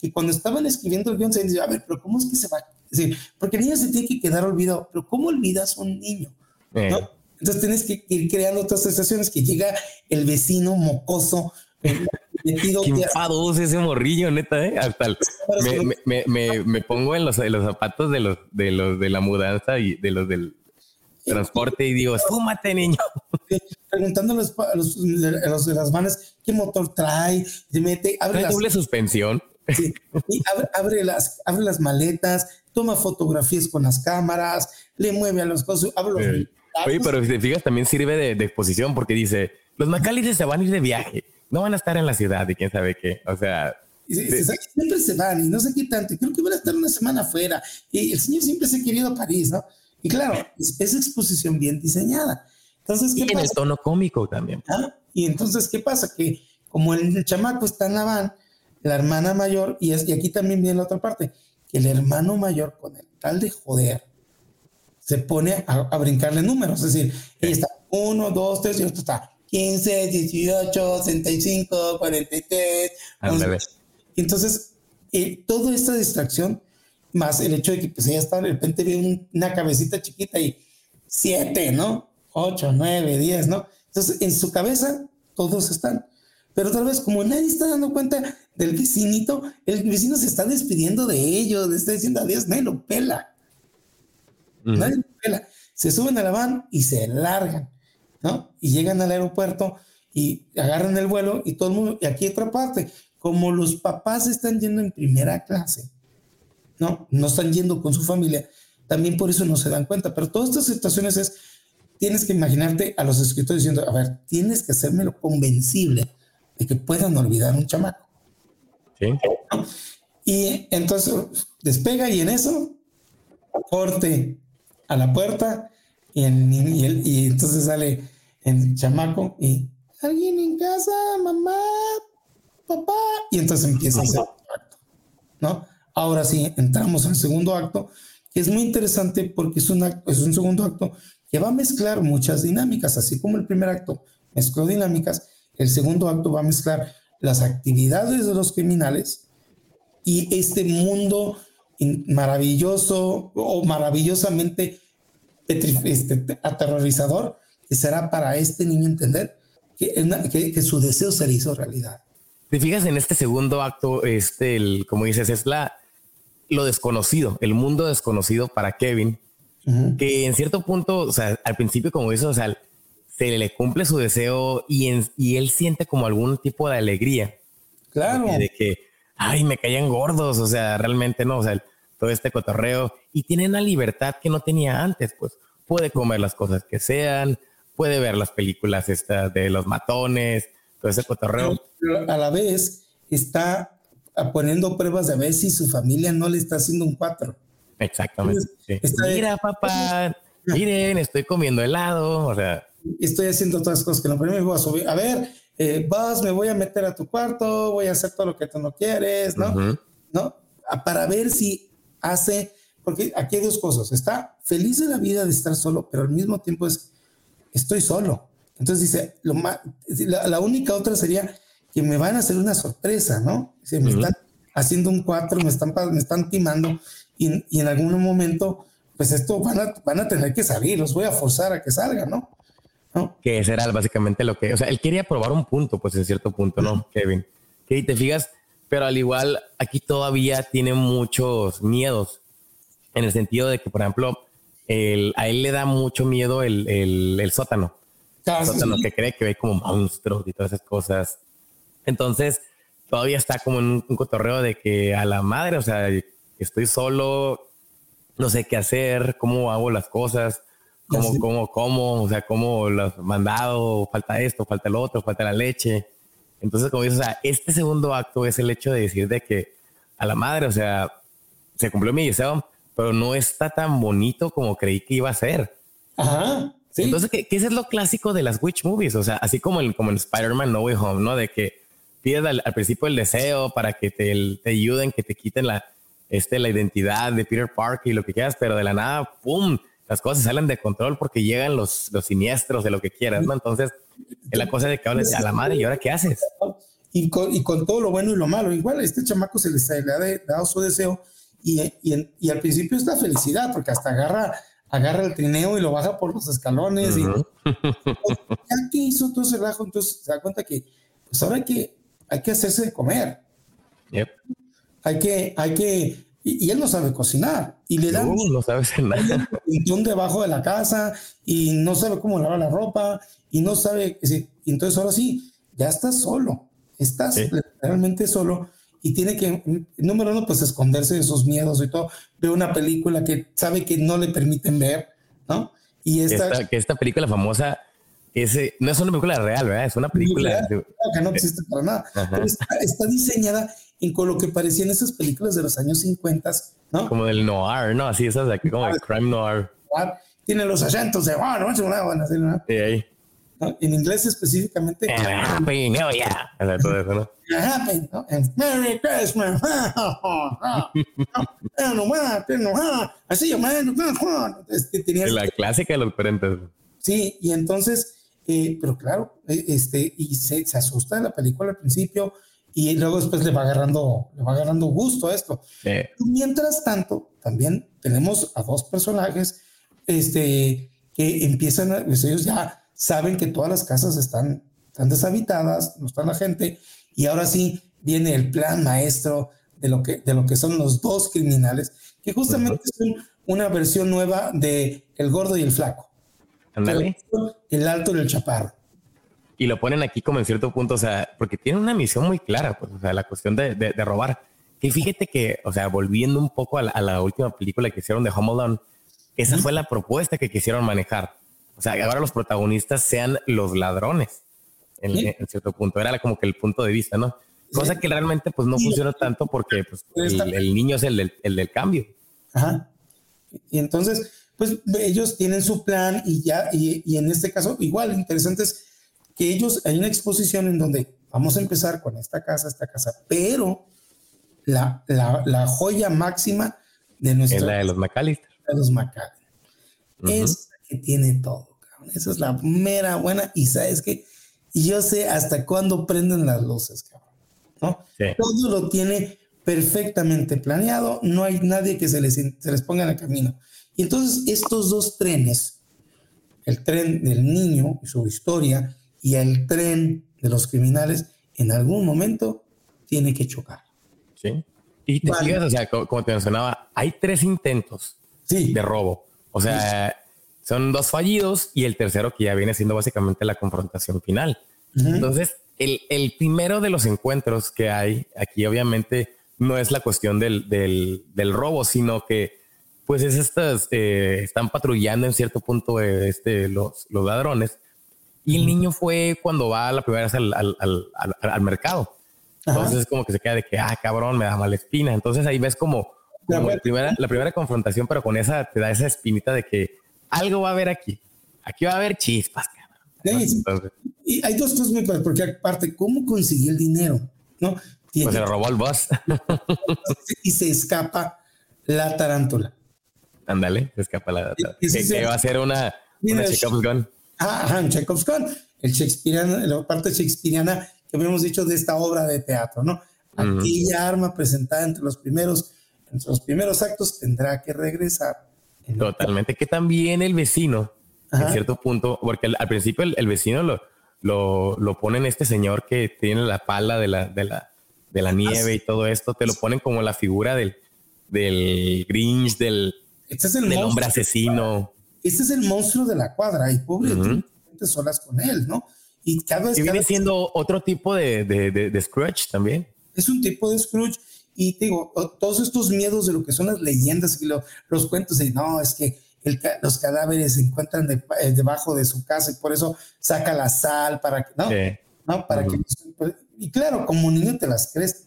que cuando estaban escribiendo el guion se decía, a ver, pero ¿cómo es que se va? Es decir, porque el niño se tiene que quedar olvidado, pero ¿cómo olvidas a un niño? Eh. ¿no? Entonces tienes que ir creando otras estaciones que llega el vecino mocoso. Metido Qué enfadoso ese morrillo, neta, ¿eh? Hasta me, me, me, me, pongo en los, en los zapatos de los, de los de la mudanza y de los del transporte y digo, fúmate, niño. Preguntando a los, a los, de las manos qué motor trae, se mete, abre ¿Trae doble suspensión? Y abre, las, abre las maletas, toma fotografías con las cámaras, le mueve a los cosas, abre los Oye, pero si te fijas, también sirve de, exposición porque dice, los Macalices se van a ir de viaje. No van a estar en la ciudad y quién sabe qué. O sea, siempre se van y no sé qué tanto. Creo que van a estar una semana afuera. Y el señor siempre se ha querido a París, ¿no? Y claro, es, exposición bien diseñada. Entonces, ¿qué y en el tono cómico también. ¿Ah? Y entonces, ¿qué pasa? Que como el, chamaco está en la van, la hermana mayor, y, es, y aquí también viene la otra parte, que el hermano mayor, con el tal de joder, se pone a, brincarle números. Es decir, ella está 1, 2, 3, y otro está 15, 18, 65, 43. Y entonces, eh, toda esta distracción, más el hecho de que pues ella está, de repente ve una cabecita chiquita y 7, ¿no? 8, 9, 10, ¿no? Entonces, en su cabeza, todos están. Pero tal vez como nadie está dando cuenta del vecinito, el vecino se está despidiendo de ellos, le está diciendo adiós, nadie lo pela. Nadie lo pela. Se suben a la van y se largan, ¿no? Y llegan al aeropuerto y agarran el vuelo y todo el mundo, y aquí otra parte, como los papás están yendo en primera clase, ¿no? No están yendo con su familia, también por eso no se dan cuenta. Pero todas estas situaciones es, tienes que imaginarte a los escritores diciendo, a ver, tienes que hacérmelo convencible de que puedan olvidar un chamaco. Sí. Y entonces despega y en eso, corte a la puerta y, y entonces sale el chamaco y alguien en casa, mamá, papá, y entonces empieza a hacer acto, ¿no? Ahora sí, entramos al segundo acto, que es muy interesante porque es, una, es un segundo acto que va a mezclar muchas dinámicas, así como el primer acto mezcló dinámicas, el segundo acto va a mezclar las actividades de los criminales y este mundo maravilloso o maravillosamente este, aterrorizador que será para este niño entender que, que, que su deseo se le hizo realidad te fijas en este segundo acto, este, el, como dices, es la, lo desconocido, el mundo desconocido para Kevin, que en cierto punto, o sea, al principio, como dices, o sea, se le cumple su deseo y, y él siente como algún tipo de alegría. Claro. De que, ay, me caían gordos, o sea, realmente no, o sea, todo este cotorreo y tiene una libertad que no tenía antes, pues puede comer las cosas que sean, puede ver las películas estas de los matones, todo ese cotorreo. Pero a la vez está poniendo pruebas de ver si su familia no le está haciendo un cuatro. Exactamente. Mira, papá, miren, estoy comiendo helado, o sea. Estoy haciendo todas las cosas que no primero me voy a subir. A ver, eh, vas, me voy a meter a tu cuarto, voy a hacer todo lo que tú no quieres, ¿no? ¿No? Para ver si hace, porque aquí hay dos cosas. Está feliz de la vida de estar solo, pero al mismo tiempo es, estoy solo. Entonces dice, lo más, la, única otra sería que me van a hacer una sorpresa, ¿no? Se me están haciendo un cuatro, me están, me están timando y, y, en algún momento, pues esto van a, van a tener que salir, los voy a forzar a que salgan, ¿no? ¿No? Que será básicamente lo que, o sea, él quería probar un punto, pues en cierto punto, ¿no, Kevin? Que te fijas, pero al igual aquí todavía tiene muchos miedos, en el sentido de que, por ejemplo, el, a él le da mucho miedo el, el, el sótano sótano que cree que ve como monstruos y todas esas cosas. Entonces, todavía está como en un, cotorreo de que a la madre, o sea, estoy solo, no sé qué hacer, cómo hago las cosas, cómo, cómo, cómo, o sea, cómo los mandado, falta esto, falta el otro, falta la leche. Entonces, como dices, o sea, este segundo acto es el hecho de decir de que a la madre, o sea, se cumplió mi deseo, pero no está tan bonito como creí que iba a ser. Ajá. Entonces, ¿qué, ¿qué, es lo clásico de las witch movies? O sea, así como en, como en Spider-Man No Way Home, ¿no? De que pides al, principio el deseo para que te, te, ayuden, que te quiten la, este, la identidad de Peter Parker y lo que quieras, pero de la nada, ¡pum! Las cosas salen de control porque llegan los, los siniestros de lo que quieras, ¿no? Entonces, es la cosa de que hables a la madre y ahora qué haces. Y con, y con todo lo bueno y lo malo. Igual a este chamaco se le ha dado su deseo y, y, y al principio es la felicidad porque hasta agarra agarra el trineo y lo baja por los escalones. y, ya que hizo todo ese relajo, entonces se da cuenta que pues ahora hay que, hay que hacerse de comer. Hay que, hay que, y, él no sabe cocinar. Y le dan. No, no sabe nada. Un debajo de la casa y no sabe cómo lavar la ropa y no sabe. Y entonces ahora sí, ya estás solo. Estás realmente solo y tiene que, número uno, pues esconderse de sus miedos y todo. Ve una película que sabe que no le permiten ver, ¿no? Y esta, que esta película famosa ese no es una película real, ¿verdad? Es una película que no existe para nada. Pero está, diseñada en con lo que parecían esas películas de los años 50, ¿no? Como del noir, ¿no? Así esas de aquí, como el crime noir. Tiene los acentos de, bueno, bueno. En inglés específicamente. Happy New Year. Todo eso, ¿no? Happy, ¿no? Merry Christmas. Así llamando. La clásica de los parentes. Sí, y entonces, eh, pero claro, eh, este, y se, se asusta de la película al principio y luego después le va agarrando, le va agarrando gusto a esto. Mientras tanto, también tenemos a dos personajes este, que empiezan, pues ellos ya saben que todas las casas están, están deshabitadas, no está la gente, y ahora sí viene el plan maestro de lo que, de lo que son los dos criminales, que justamente son una versión nueva de El Gordo y el Flaco. El alto y el chaparro. Y lo ponen aquí como en cierto punto, o sea, porque tienen una misión muy clara, pues, o sea, la cuestión de, de, robar. Y fíjate que, o sea, volviendo un poco a la, última película que hicieron de Home Alone, esa fue la propuesta que quisieron manejar. O sea, que ahora los protagonistas sean los ladrones, en, cierto punto. Era como que el punto de vista, ¿no? Cosa que realmente pues no funciona tanto porque pues, el, niño es el del, el del cambio. Ajá. Y entonces, pues ellos tienen su plan y ya, y, en este caso, igual, interesante es que ellos, hay una exposición en donde vamos a empezar con esta casa, esta casa, pero la, la, joya máxima de nuestra... Es la de los McAllister. De los McAllister. Es que tiene todo, cabrón. Esa es la mera buena y sabes que yo sé hasta cuándo prenden las luces, cabrón. ¿no? Todo lo tiene perfectamente planeado, no hay nadie que se les, se les ponga en el camino. Y entonces estos dos trenes, el tren del niño y su historia y el tren de los criminales, en algún momento tiene que chocar. Sí. Y te o sea, como, te mencionaba, hay tres intentos de robo. O sea, son dos fallidos y el tercero que ya viene siendo básicamente la confrontación final. Entonces, el, el, primero de los encuentros que hay aquí, obviamente, no es la cuestión del, del, del robo, sino que pues es estas, eh, están patrullando en cierto punto eh, este, los, los ladrones. Y el niño fue cuando va la primera vez al, al, al, al mercado. Entonces es como que se queda de que, ah, cabrón, me da mala espina. Entonces ahí ves como, la, primera, la primera confrontación, pero con esa te da esa espinita de que algo va a haber aquí. Aquí va a haber chispas, cabrón. y hay dos cosas muy porque aparte, ¿cómo consiguió el dinero? ¿No? pues se robó el boss. y se escapa la tarántula. Ándale, se escapa la data. Que, va a ser una, una Chekhov's gun. Ajá, un Chekhov's gun. El Shakespeareano, la parte shakespeariana que habíamos dicho de esta obra de teatro, ¿no? Aquella arma presentada entre los primeros, entre los primeros actos tendrá que regresar. Totalmente, que también el vecino, en cierto punto, porque al, principio el, vecino lo, lo, lo pone este señor que tiene la pala de la, de la, de la ah, nieve y todo esto, te lo ponen como la figura del, del Grinch, del, este es el hombre asesino. Este es el monstruo de la cuadra y pobre, uh solas con él, ¿no? Y cada vez. viene siendo otro tipo de, de, Scrooge también. Es un tipo de Scrooge. Y digo, todos estos miedos de lo que son las leyendas y los cuentos de no, es que los cadáveres se encuentran eh, debajo de su casa y por eso saca la sal para que, ¿no? ¿no? Para que, y claro, como niño te las crees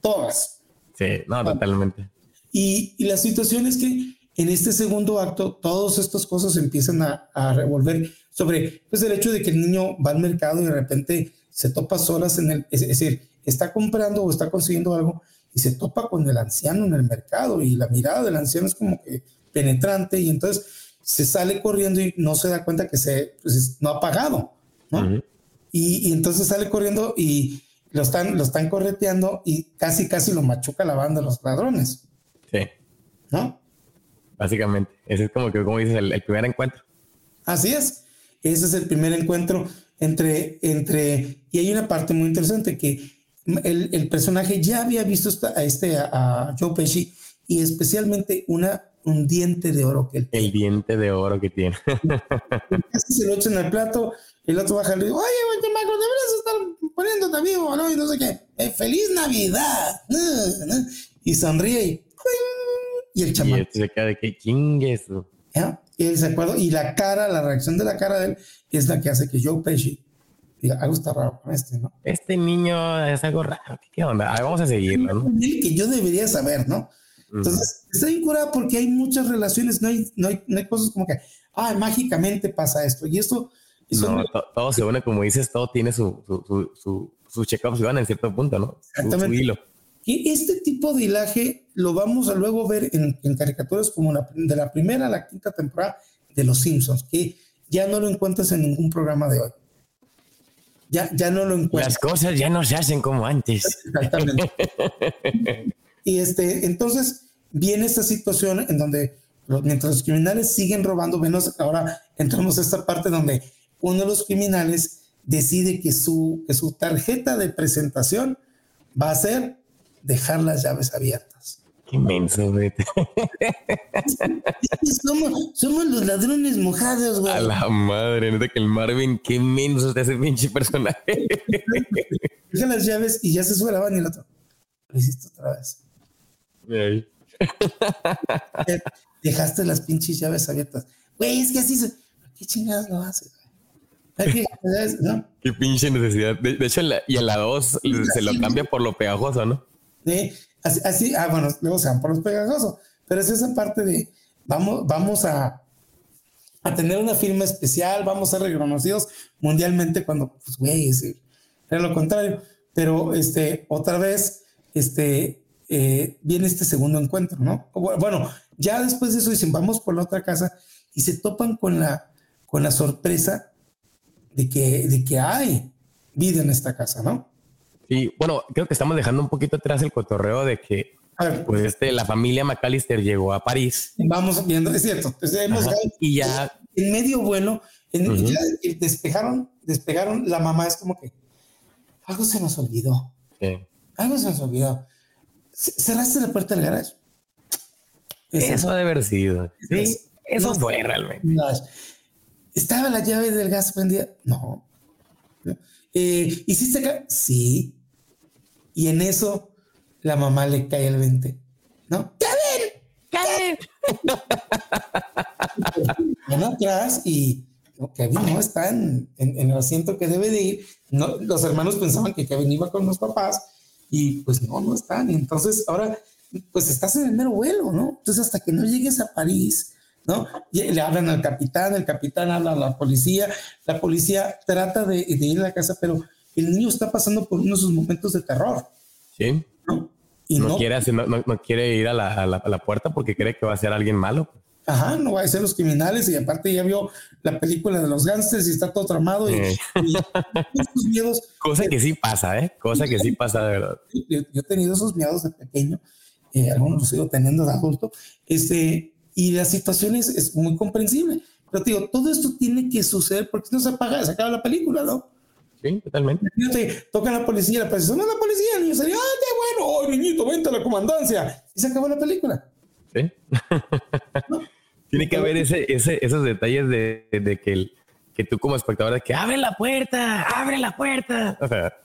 todas. Sí, no, totalmente. Y, y la situación es que en este segundo acto, todas estas cosas empiezan a, revolver sobre pues, el hecho de que el niño va al mercado y de repente se topa solas en el, es, decir, está comprando o está consiguiendo algo y se topa con el anciano en el mercado y la mirada del anciano es como que penetrante y entonces se sale corriendo y no se da cuenta que se pues, no ha pagado, ¿no? y, y, entonces sale corriendo y lo están, lo están correteando y casi, casi lo machuca la banda de los ladrones. Sí. ¿No? básicamente. Ese es como que, como dices, el, primer encuentro. Así es. Ese es el primer encuentro entre, entre, y hay una parte muy interesante que el, el personaje ya había visto a este, a, Joe Pesci y especialmente una, un diente de oro que él El diente de oro que tiene. Se lo echa en el plato, el otro baja y le dice, oye, Marco, deberías estar poniéndote vivo, ¿no? Y no sé qué. Eh, ¡Feliz Navidad! Y sonríe y y el chamaco. se queda de que chingues. Él se acuerda, y la cara, la reacción de la cara de él es la que hace que Joe Pesci diga, algo está raro con este, ¿no? Este niño es algo raro, ¿qué onda? vamos a seguirlo, ¿no? Que yo debería saber, ¿no? Entonces, está bien curada porque hay muchas relaciones, no hay, no hay, no hay cosas como que, ah, mágicamente pasa esto, y esto... no, todo se une, como dices, todo tiene su, su, su, su, check-ups en cierto punto, ¿no? Exactamente. Y este tipo de hilaje lo vamos a luego ver en, en caricaturas como de la primera a la quinta temporada de Los Simpsons, que ya no lo encuentras en ningún programa de hoy. Ya, ya no lo. Las cosas ya no se hacen como antes. Exactamente. y este, entonces viene esta situación en donde mientras los criminales siguen robando, menos ahora entramos a esta parte donde uno de los criminales decide que su, que su tarjeta de presentación va a ser dejar las llaves abiertas. Qué inmenso, güey. somos, somos, los ladrones mojados, güey. A la madre, neta que el Marvin, qué inmenso está ese pinche personaje. Deja las llaves y ya se sube la van y el otro. Lo hiciste otra vez. Dejaste las pinches llaves abiertas. Güey, es que así se... ¿Qué chingadas lo haces? Qué pinche necesidad. De, hecho, y a la 2 se lo cambia por lo pegajoso, ¿no? Así, ah, bueno, luego se van por los pegajosos, pero es esa parte de vamos, vamos a, a tener una firma especial, vamos a ser reconocidos mundialmente cuando, pues, güey, es, lo contrario. Pero, este, otra vez, este, eh, viene este segundo encuentro, ¿no? Bueno, ya después de eso dicen, vamos por la otra casa y se topan con la, con la sorpresa de que, de que hay vida en esta casa, ¿no? Sí, bueno, creo que estamos dejando un poquito atrás el cotorreo de que pues este, la familia McAllister llegó a París. Vamos viendo, es cierto. y ya. En medio vuelo, en, despejaron, despegaron. La mamá es como que algo se nos olvidó. Algo se nos olvidó. Cerraste la puerta del garage. Eso, debe haber sido. Sí, eso fue realmente. ¿Estaba la llave del gas prendida? No. Eh, ¿Hiciste acá? Sí. Y en eso la mamá le cae el 20. ¿No? ¡Kevin! ¡Kevin! Van atrás y Kevin no está en, el asiento que debe de ir. No, los hermanos pensaban que Kevin iba con los papás y pues no, no están. Y entonces ahora, pues estás en el mero vuelo, ¿no? Entonces hasta que no llegues a París, ¿no? le hablan al capitán, el capitán habla a la policía, la policía trata de, de ir a la casa, pero el niño está pasando por uno de sus momentos de terror. Sí. ¿no? Y no, quiere, no, quiere ir a la, puerta porque cree que va a ser alguien malo. Ajá, no va a ser los criminales y aparte ya vio la película de los gángsters y está todo tramado y, sus miedos. Cosa que sí pasa, ¿eh? Cosa que sí pasa de verdad. Yo, he tenido esos miedos de pequeño, eh, algunos los sigo teniendo de adulto, este, y la situación es, es muy comprensible. Pero digo, todo esto tiene que suceder porque no se apaga, se acaba la película, ¿no? Sí, totalmente. toca la policía, la policía, no la policía, el niño sería, ¡ay, qué bueno! ¡Oh, niñito, vente a la comandancia! Y se acabó la película. Sí. Tiene que haber ese, ese, esos detalles de, de que, el, que tú como espectador, de que abre la puerta, abre la puerta. O sea,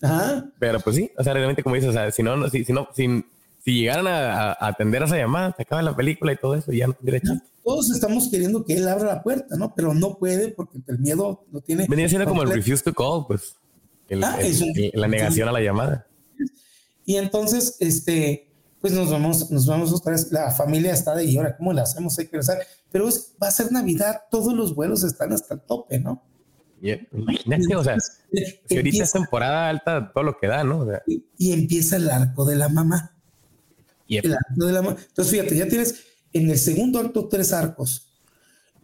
Ajá. pero pues sí, o sea, realmente como dices, o sea, si no, si, si no, si, si llegaran a, a, atender a esa llamada, se acaba la película y todo eso, y ya no tendría chiste todos estamos queriendo que él abra la puerta, ¿no? Pero no puede porque el miedo lo tiene. Venía siendo como el refuse to call, pues. Ah, la negación a la llamada. Y entonces, este, pues nos vamos, nos vamos otra vez. La familia está de y ahora, ¿cómo le hacemos? Hay que rezar. Pero va a ser Navidad, todos los vuelos están hasta el tope, ¿no? imagínate, o sea, si ahorita es temporada alta, todo lo que da, ¿no? y, empieza el arco de la mamá. El arco de la mamá. Entonces, fíjate, ya tienes en el segundo acto tres arcos.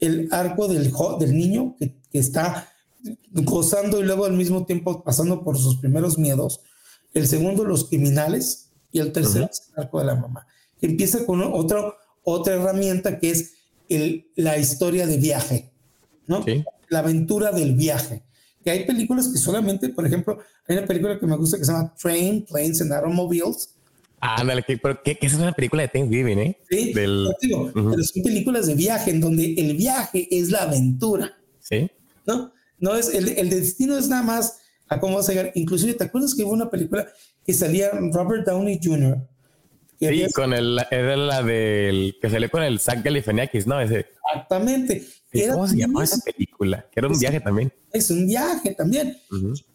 El arco del, del niño que, está gozando y luego al mismo tiempo pasando por sus primeros miedos. El segundo, los criminales. Y el tercero, el arco de la mamá. Empieza con otra, otra herramienta que es el, la historia de viaje, ¿no? La aventura del viaje. Que hay películas que solamente, por ejemplo, hay una película que me gusta que se llama Train, Planes and Automobiles, Ándale, que, pero que, esa es una película de Thanksgiving, ¿eh? Sí, Del... pero son películas de viaje en donde el viaje es la aventura. Sí. ¿No? No es, el, el destino es nada más a cómo vas a llegar. Inclusive, ¿te acuerdas que hubo una película que salía Robert Downey Jr., sí, con el, era la del que salió con el Zach Galifianakis, ¿no? Ese. Exactamente. ¿Cómo se llamaba esa película? Que era un viaje también. Es un viaje también.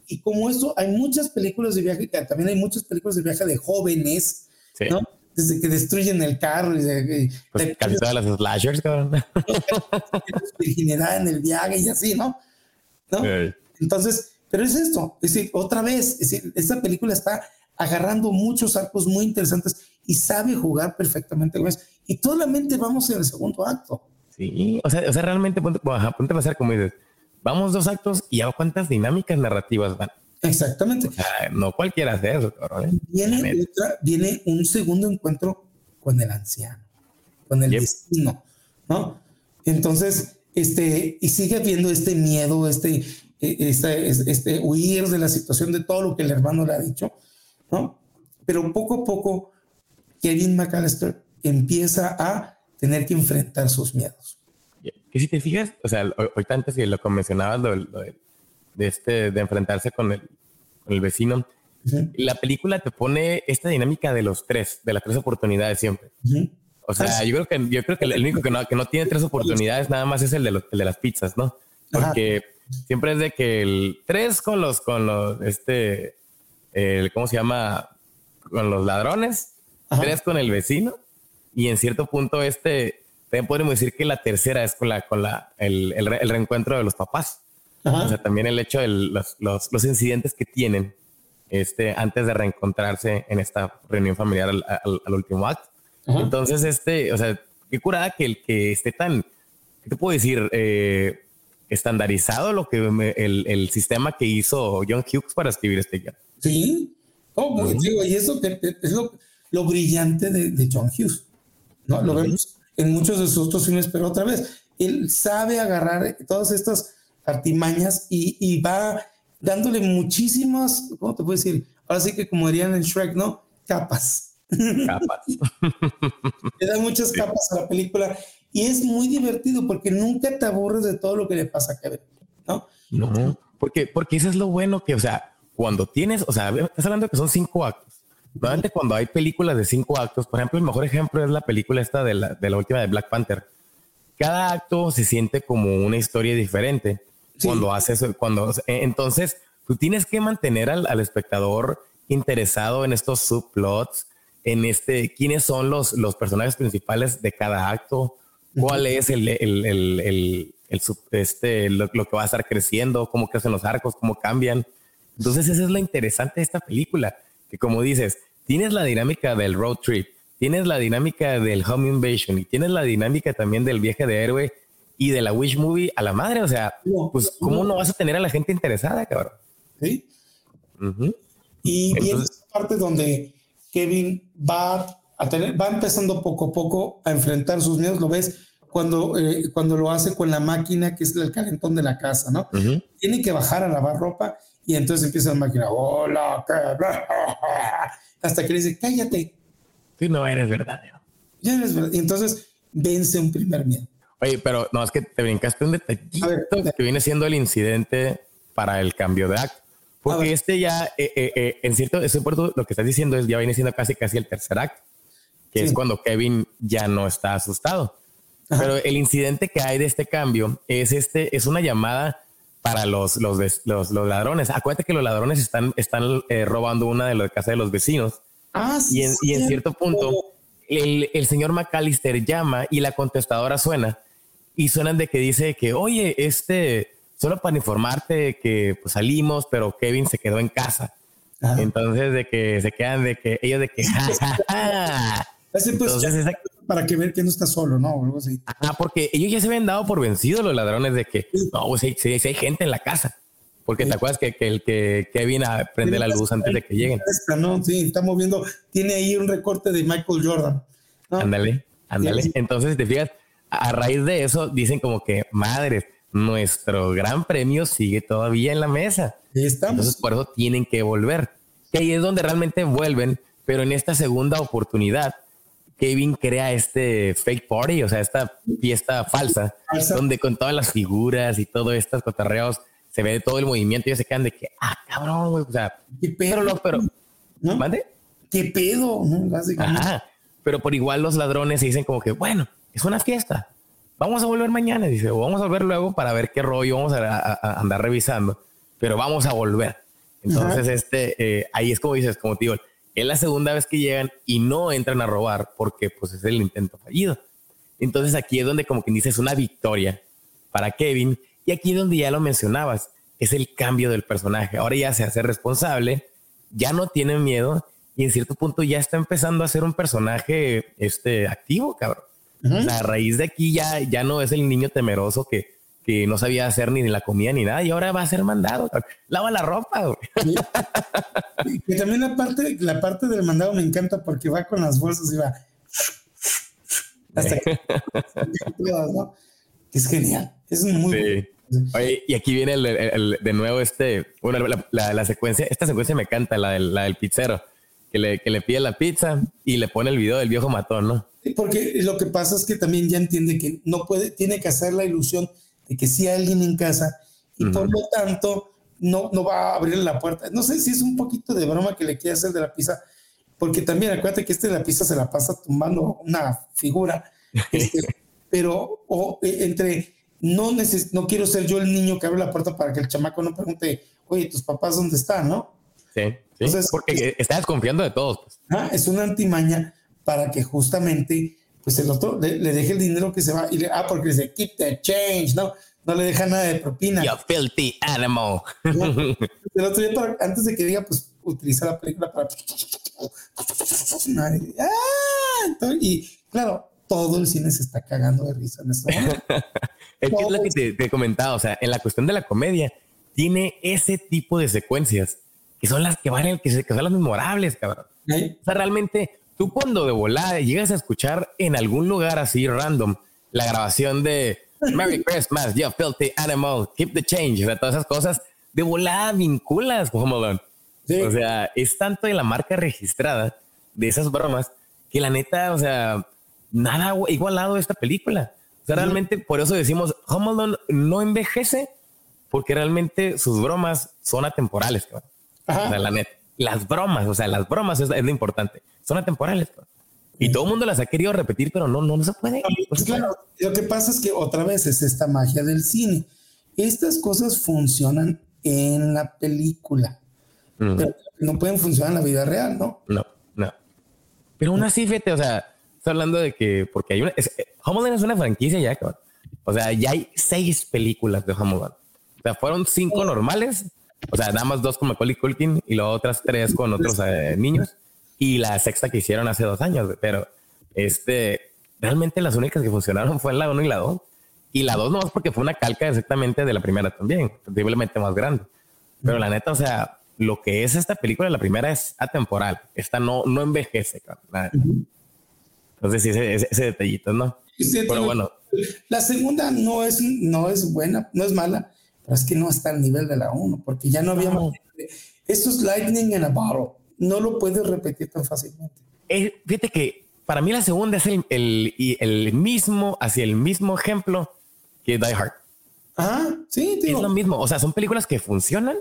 Y como eso, hay muchas películas de viaje, también hay muchas películas de viaje de jóvenes, ¿no? Desde que destruyen el carro y de, pues las slashers, cabrón. Virginidad en el viaje y así, ¿no? ¿No? Entonces, pero es esto, es decir, otra vez, es decir, esta película está agarrando muchos arcos muy interesantes y sabe jugar perfectamente con eso. Y solamente vamos en el segundo acto. Sí, o sea, o sea realmente ponte, a pasar como dices, vamos dos actos y a cuántas dinámicas narrativas van. Exactamente. no cualquiera hace eso, ¿eh? Viene, viene un segundo encuentro con el anciano, con el destino, ¿no? Entonces, este, y sigue habiendo este miedo, este, este, este, huir de la situación de todo lo que el hermano le ha dicho, ¿no? Pero poco a poco, Kevin McAllister empieza a tener que enfrentar sus miedos. Que si te fijas, o sea, ahorita antes que lo mencionabas, lo, de, este, de enfrentarse con el, con el vecino, la película te pone esta dinámica de los tres, de las tres oportunidades siempre. O sea, yo creo que yo creo que el único que no, que no tiene tres oportunidades nada más es el de, el de las pizzas, ¿no? Porque siempre es de que el tres con los, con los, este, el, ¿cómo se llama? Con los ladrones, tres con el vecino, y en cierto punto este, también podemos decir que la tercera es con la, con la, el, el, reencuentro de los papás. O sea, también el hecho de los, los, los, incidentes que tienen este, antes de reencontrarse en esta reunión familiar al, al, último acto. Entonces, este, o sea, qué curada que el que esté tan, ¿qué te puedo decir? Eh, estandarizado lo que el, el, sistema que hizo John Hughes para escribir este guion. Sí, oh, digo, y eso es lo, lo brillante de, de, John Hughes. ¿no? Lo vemos en muchos de sus otros filmes, pero otra vez, él sabe agarrar todas estas artimañas y, y va dándole muchísimas, ¿cómo te puedo decir? Ahora sí que como dirían en Shrek, ¿no? Capas. Capas. Le da muchas capas a la película y es muy divertido porque nunca te aburres de todo lo que le pasa a Kevin, ¿no? No, porque, porque eso es lo bueno que, o sea, cuando tienes, o sea, estás hablando de que son cinco actos. Normalmente cuando hay películas de cinco actos, por ejemplo, el mejor ejemplo es la película esta de la, de la última de Black Panther. Cada acto se siente como una historia diferente cuando haces, cuando, entonces tú tienes que mantener al, al espectador interesado en estos subplots, en este, quiénes son los, los personajes principales de cada acto, cuál es el, el, el, el, este, lo, que va a estar creciendo, cómo crecen los arcos, cómo cambian. Entonces, eso es lo interesante de esta película, que como dices, tienes la dinámica del road trip, tienes la dinámica del home invasion y tienes la dinámica también del viaje de héroe y de la Wish Movie a la madre. O sea, pues, ¿cómo no. vas a tener a la gente interesada, cabrón? Sí. Y viene esa parte donde Kevin va a tener, va empezando poco a poco a enfrentar sus miedos, lo ves cuando, eh, cuando lo hace con la máquina que es el calentón de la casa, ¿no? Tiene que bajar a lavar ropa y entonces empieza la máquina, hola, hasta que le dice, cállate. Tú no eres verdadero. Ya eres verdadero. Y entonces vence un primer miedo. Oye, pero no, es que te brincaste un detallito que viene siendo el incidente para el cambio de acto. Porque este ya, eh, eh, en cierto, eso lo que estás diciendo es ya viene siendo casi casi el tercer acto, que es cuando Kevin ya no está asustado. Pero el incidente que hay de este cambio es este, es una llamada para los, los, los, los ladrones. Acuérdate que los ladrones están, están eh, robando una de las casas de los vecinos. Ah, y, en, y en cierto punto, el, el, señor McAllister llama y la contestadora suena. Y suenan de que dice que, oye, este, solo para informarte que pues, salimos, pero Kevin se quedó en casa. Entonces, de que se quedan de que ellos de que. Pues, Entonces, para que ver que no está solo, ¿no? algo así. Ah, porque ellos ya se habían dado por vencidos los ladrones de que no, pues, si, hay gente en la casa. Porque te acuerdas que, que, el que Kevin prende la luz antes de que lleguen. ¿no? Sí, estamos viendo, tiene ahí un recorte de Michael Jordan. Ándale, ándale. Entonces, te fijas, a raíz de eso dicen como que, madres, nuestro gran premio sigue todavía en la mesa. Estamos. Entonces, por eso tienen que volver. Que ahí es donde realmente vuelven, pero en esta segunda oportunidad, Kevin crea este fake party, o sea, esta fiesta falsa, donde con todas las figuras y todo estos cotarreos se ve todo el movimiento y ellos se quedan de que, ah, cabrón, güey, o sea, ¿Qué pedo? pero, pero, ¿no? ¿Qué pedo? Ajá. pero por igual los ladrones se dicen como que, bueno, es una fiesta, vamos a volver mañana, dice, o vamos a volver luego para ver qué rollo vamos a, andar revisando, pero vamos a volver. Entonces, este, eh, ahí es como dices, como te digo, es la segunda vez que llegan y no entran a robar porque pues es el intento fallido. Entonces aquí es donde como que dices una victoria para Kevin y aquí es donde ya lo mencionabas, es el cambio del personaje. Ahora ya se hace responsable, ya no tiene miedo y en cierto punto ya está empezando a ser un personaje este, activo, cabrón. a raíz de aquí ya, ya no es el niño temeroso que, que no sabía hacer ni la comida ni nada y ahora va a ser mandado. Lava la ropa. Y también la parte, la parte del mandado me encanta porque va con las bolsas y va hasta que Es genial. Es muy y aquí viene el, de nuevo este, bueno, la, secuencia, esta secuencia me encanta, la del, la del pizzero que le, que le pide la pizza y le pone el video del viejo matón, ¿no? Porque lo que pasa es que también ya entiende que no puede, tiene que hacer la ilusión de que sí hay alguien en casa y por lo tanto no, no va a abrir la puerta. No sé si es un poquito de broma que le quiere hacer de la pizza, porque también acuérdate que este de la pizza se la pasa tumbando una figura, este, pero o, e, entre no, no quiero ser yo el niño que abre la puerta para que el chamaco no pregunte, oye, tus papás dónde están, ¿no? Sí, Entonces, porque está desconfiando de todos. Pues. Ah, es una antimaña para que justamente pues el otro le, deje el dinero que se va y le, ah, porque dice keep the change, no, no le deja nada de propina. You filthy animal. el otro día, antes de que diga, pues utiliza la película para. Ah, y claro, todo el cine se está cagando de risa en este momento. es que es lo que te, te comentaba, o sea, en la cuestión de la comedia, tiene ese tipo de secuencias que son las que van, que, que son las memorables, cabrón. O sea, realmente tú cuando de volada llegas a escuchar en algún lugar así random la grabación de Merry Christmas, you filthy animal, keep the change, o sea, todas esas cosas, de volada vinculas como O sea, es tanto de la marca registrada de esas bromas que la neta, o sea, nada igualado a esta película. O sea, realmente por eso decimos, Home no envejece porque realmente sus bromas son atemporales. O sea, la neta, las bromas, o sea, las bromas es, lo importante, son atemporales. Y todo el mundo las ha querido repetir, pero no, no, se puede. Pues claro, lo que pasa es que otra vez es esta magia del cine. Estas cosas funcionan en la película, pero no pueden funcionar en la vida real, ¿no? No, no. Pero aún así, fíjate, o sea, hablando de que, porque hay una, es, Homeland es una franquicia ya, O sea, ya hay seis películas de Homeland. O sea, fueron cinco normales, o sea, nada más dos con Macaulay Culkin y luego otras tres con otros eh, niños y la sexta que hicieron hace dos años, pero este, realmente las únicas que funcionaron fue la uno y la dos. Y la dos no es porque fue una calca exactamente de la primera también, terriblemente más grande. Pero la neta, o sea, lo que es esta película, la primera es atemporal. Esta no, no envejece. Entonces, sí, ese, detallito, ¿no? pero bueno. La segunda no es, no es buena, no es mala, pero es que no está al nivel de la uno, porque ya no habíamos. Esto es lightning in a bottle. No lo puedes repetir tan fácilmente. Fíjate que para mí la segunda es el, el, el, mismo, hacia el mismo ejemplo que Die Hard. Ah, sí, tío. Es lo mismo. O sea, son películas que funcionan,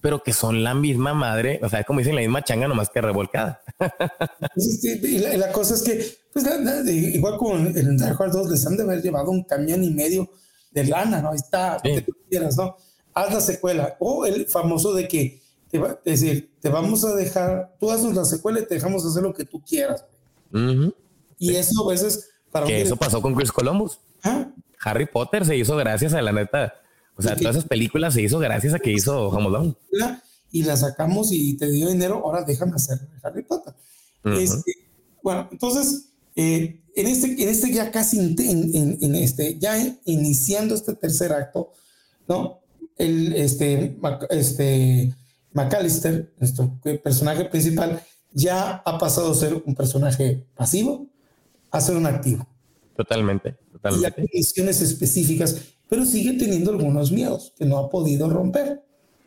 pero que son la misma madre, o sea, como dicen, la misma changa, nomás que revolcada. y la, cosa es que, pues, igual como en Dark Horse 2, les han de haber llevado un camión y medio de lana, ¿no? Ahí está, que tú quieras, ¿no? Haz la secuela. O el famoso de que, te va, es decir, te vamos a dejar, tú haces la secuela y te dejamos hacer lo que tú quieras. Y eso a veces... Para que eso pasó con Chris Columbus. ¿Ah? Harry Potter se hizo gracias a la neta o sea, todas esas películas se hizo gracias a que hizo Home Alone. Y la sacamos y te dio dinero, ahora déjame hacer Harry Potter. Este, bueno, entonces, eh, en, este, en este ya casi, en, este, ya iniciando este tercer acto, ¿no? El, este, este, McAllister, nuestro personaje principal, ya ha pasado a ser un personaje pasivo a ser un activo. Totalmente, totalmente. Y hay misiones específicas pero sigue teniendo algunos miedos que no ha podido romper,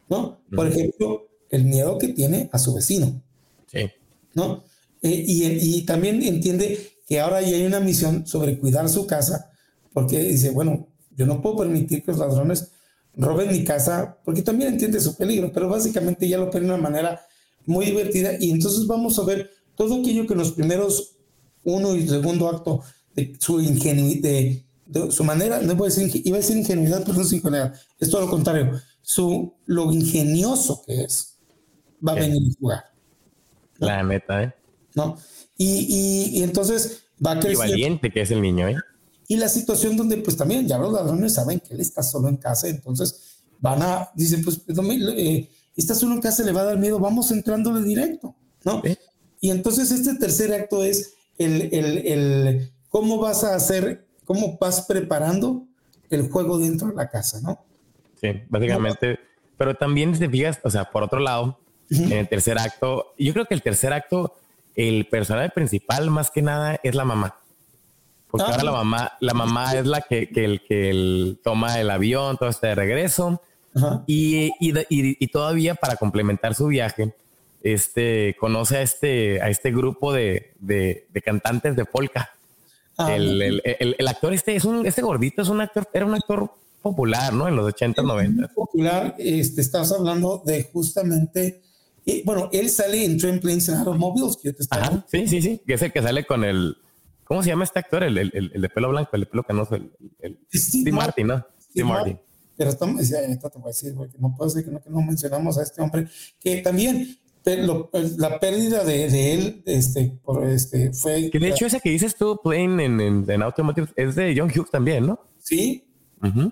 ¿no? Por ejemplo, el miedo que tiene a su vecino. Sí. ¿No? Eh, y, también entiende que ahora ya hay una misión sobre cuidar su casa, porque dice, bueno, yo no puedo permitir que los ladrones roben mi casa, porque también entiende su peligro, pero básicamente ya lo pone de una manera muy divertida y entonces vamos a ver todo aquello que en los primeros uno y segundo acto de su ingenuidad, de, su manera, no a decir, iba a decir ingenuidad, pero no es ingenuidad, es todo lo contrario, su, lo ingenioso que es, va a venir a jugar. La neta, ¿eh? ¿No? Y, y, entonces va crecer. Y valiente que es el niño, ¿eh? Y la situación donde, pues también ya los ladrones saben que él está solo en casa, entonces van a, dicen, pues, eh, está solo en casa, le va a dar miedo, vamos entrándole directo, ¿no? Y entonces este tercer acto es el, el, el, cómo vas a hacer, cómo vas preparando el juego dentro de la casa, ¿no? Sí, básicamente, pero también te fijas, o sea, por otro lado, en el tercer acto, yo creo que el tercer acto, el personaje principal más que nada es la mamá. Porque ahora la ah. mamá, la mamá es la que, que, el, que el, toma el avión, todo este de regreso. Y, y, y, todavía para complementar su viaje, este, conoce a este, a este grupo de, de, de cantantes de polka. Ah, el, el, el, actor este es un, este gordito es un actor, era un actor popular, ¿no? En los 80, 90. Popular, este, estás hablando de justamente, eh, bueno, él sale en Train Planes and Automobiles, que yo te Ajá, sí, sí, sí, que es el que sale con el, ¿cómo se llama este actor? El, el, el de pelo blanco, el de pelo canoso, el, el Steve, Martin, ¿no? Steve, Martin. Pero estamos, ya, te voy a decir, porque no puedo decir que no, que no mencionamos a este hombre, que también la pérdida de, de, él este, por, este, fue... Que de hecho ese que dices tú, Plane en, en, en Automotive, es de John Hughes también, ¿no? Sí. Uh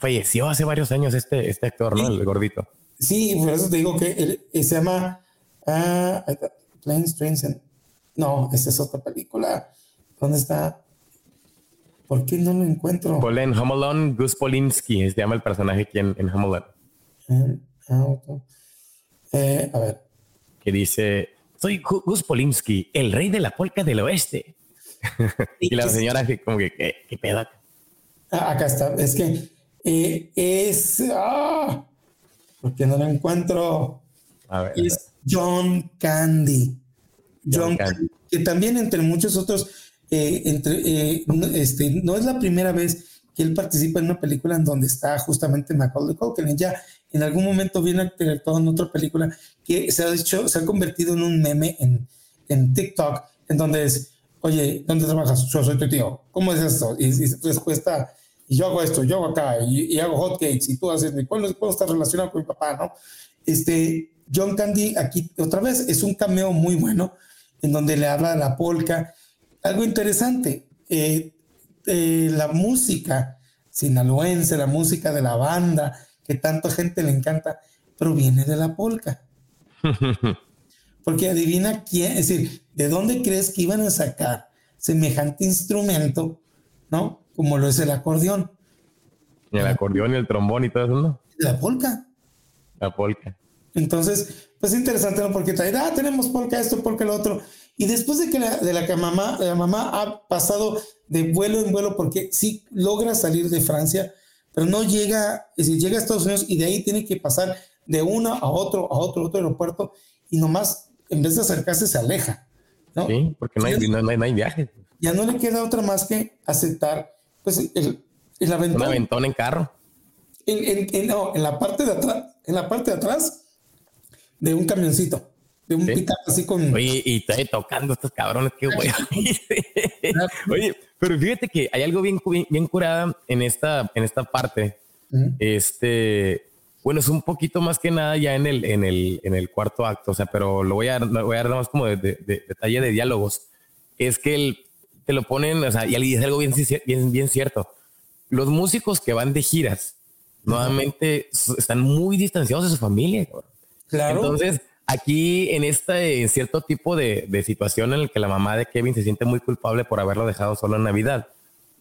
Falleció hace varios años este, este actor, ¿no? El gordito. Sí, por eso te digo que él, se llama uh, Planes, Trains No, esta es otra película. ¿Dónde está? ¿Por qué no lo encuentro? En Home Alone, Gus Polinski, se llama el personaje aquí en, en. Eh, a ver. Que dice, soy Gus Polinski, el rey de la polka del oeste. y la señora como que, ¿qué, qué pedo? Ah, acá está. Es que eh, es. ¡ah! Porque no lo encuentro. A ver, es John Candy. John, Candy. Que también, entre muchos otros, eh, entre, eh, este, no es la primera vez que él participa en una película en donde está justamente Macaulay Culkin. Ya en algún momento viene actuado en otra película que se ha hecho, se ha convertido en un meme en, en TikTok, en donde es, oye, ¿dónde trabajas? Yo soy tu tío. ¿Cómo es esto? Y, y respuesta y yo hago esto, yo hago acá, y, hago hotcakes, y tú haces, ¿cuándo, ¿cuándo estás relacionado con mi papá, no? Este, John Candy, aquí otra vez, es un cameo muy bueno, en donde le habla de la polka. Algo interesante, eh, eh, la música sinaloense, la música de la banda, que tanta gente le encanta, proviene de la polka. Porque adivina quién, es decir, ¿de dónde crees que iban a sacar semejante instrumento, no? Como lo es el acordeón. Y el acordeón y el trombón y todo eso, ¿no? La polca. La polca. Entonces, pues interesante, ¿no? Porque trae, ah, tenemos polca esto, polca lo otro. Y después de que la, de la que mamá, la mamá ha pasado de vuelo en vuelo, porque sí logra salir de Francia, pero no llega, es decir, llega a Estados Unidos y de ahí tiene que pasar de uno a otro, a otro, a otro aeropuerto, y nomás, en vez de acercarse, se aleja. ¿no? Sí, porque no hay, no, hay, no hay viaje. Ya no le queda otra más que aceptar pues el, el aventón. Un aventón en carro. En, en, no, en la parte de atrás, en la parte de atrás de un camioncito, de un ¿Sí? así con. Oye, y está tocando estos cabrones, qué güey. Oye, pero fíjate que hay algo bien, bien, curada en esta, en esta parte. Este, bueno, es un poquito más que nada ya en el, en el, en el cuarto acto, o sea, pero lo voy a, lo voy a dar más como de, de, de detalle de diálogos. Es que el, te lo ponen, o sea, y es algo bien, bien, bien cierto. Los músicos que van de giras, nuevamente están muy distanciados de su familia. Claro. Entonces, aquí en este cierto tipo de, de, situación en el que la mamá de Kevin se siente muy culpable por haberlo dejado solo en Navidad,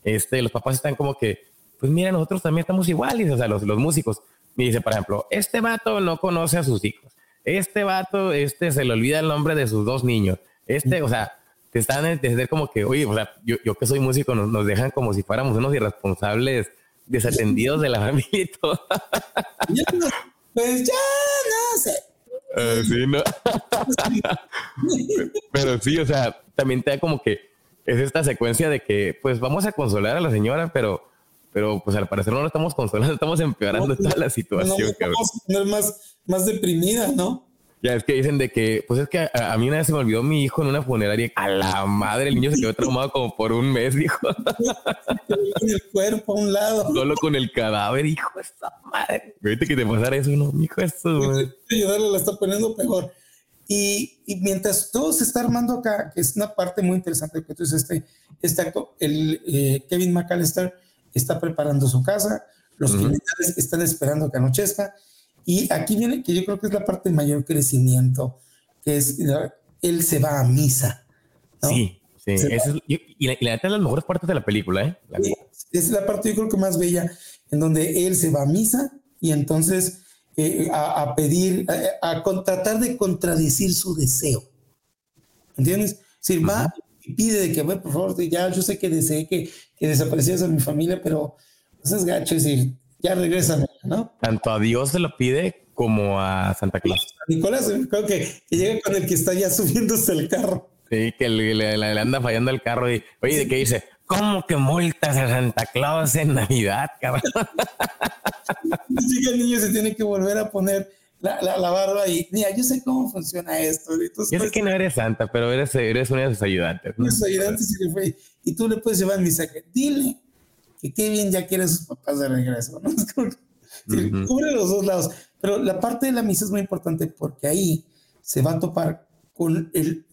este, los papás están como que, pues mira, nosotros también estamos iguales, o sea, los, los músicos. Me dice, por ejemplo, este vato no conoce a sus hijos. Este vato, este se le olvida el nombre de sus dos niños. Este, o sea, te están desde como que, oye, o sea, yo, yo que soy músico, nos, nos, dejan como si fuéramos unos irresponsables desatendidos de la familia y todo. pues ya no sé. Uh, sí, no. pero sí, o sea, también te da como que es esta secuencia de que, pues vamos a consolar a la señora, pero, pero pues al parecer no lo estamos consolando, estamos empeorando toda la situación. No, no, más, más deprimida, ¿no? Ya es que dicen de que, pues es que a, mí una vez se me olvidó mi hijo en una funeraria. A la madre, el niño se quedó traumado como por un mes, dijo. con el cuerpo a un lado. Solo con el cadáver, hijo de esta madre. Viste que te pasara eso, no, mi hijo, esto. Ayudarle la está poniendo peor. Y, y, mientras todo se está armando acá, que es una parte muy interesante, que entonces este, este acto, el eh, Kevin McAllister está preparando su casa, los criminales están esperando que anochezca y aquí viene que yo creo que es la parte de mayor crecimiento, que es él se va a misa. Sí, sí. y, la, neta es las mejores partes de la película, ¿eh? es la parte yo creo que más bella, en donde él se va a misa y entonces eh, a, pedir, a, tratar de contradecir su deseo. ¿Entiendes? Si va y pide de que, bueno, por favor, ya yo sé que deseé que, que desaparecieras a mi familia, pero pues es gacho, es decir, ya regresa, ¿no? Tanto a Dios se lo pide como a Santa Claus. Nicolás, creo que, llega con el que está ya subiéndose el carro. Sí, que le, anda fallando el carro y, oye, ¿de qué dice? ¿Cómo que multas a Santa Claus en Navidad, cabrón? Sí que el niño se tiene que volver a poner la, la, barba y, mira, yo sé cómo funciona esto. Entonces, yo sé pues, que no eres santa, pero eres, eres una de sus ayudantes. ¿no? ayudantes y, le fue, y tú le puedes llevar mi saque. Dile que qué bien ya quiere sus papás de regreso, ¿no? Cubre los dos lados. Pero la parte de la misa es muy importante porque ahí se va a topar con el,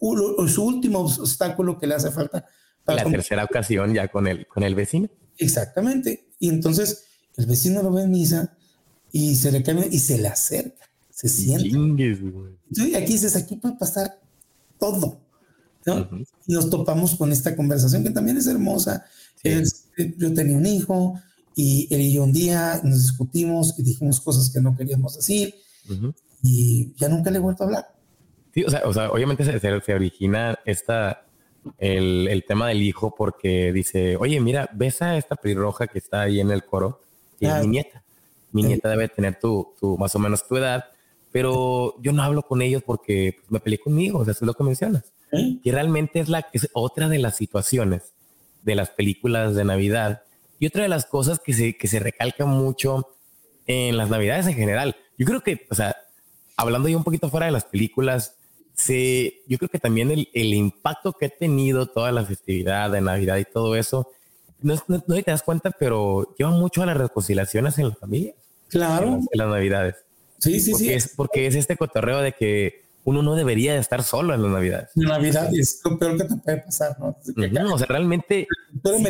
su último obstáculo que le hace falta. Para la tercera ocasión ya con el, con el vecino. Exactamente. Y entonces el vecino lo ve en misa y se le cambia y se le acerca, se siente. Y aquí dices, aquí puede pasar todo. ¿no? Y nos topamos con esta conversación que también es hermosa. Yo tenía un hijo, y él y yo un día nos discutimos y dijimos cosas que no queríamos decir y ya nunca le he vuelto a hablar. Sí, o sea, o sea obviamente se, se, origina esta, el, el, tema del hijo porque dice, oye, mira, ves a esta pelirroja que está ahí en el coro, y es mi nieta. Mi nieta debe tener tu, tu, más o menos tu edad, pero yo no hablo con ellos porque pues, me peleé conmigo, o sea, eso es lo que mencionas. Y realmente es, la, es otra de las situaciones de las películas de Navidad y otra de las cosas que se, que se recalca mucho en las navidades en general, yo creo que, o sea, hablando ya un poquito fuera de las películas, se, yo creo que también el, el impacto que ha tenido toda la festividad de Navidad y todo eso, no, no, te das cuenta, pero lleva mucho a las reconciliaciones en la familia. Claro. En las, navidades. Sí, sí, sí. Es, porque es este cotorreo de que uno no debería de estar solo en las navidades. En Navidad es lo peor que te puede pasar, ¿no? o sea, realmente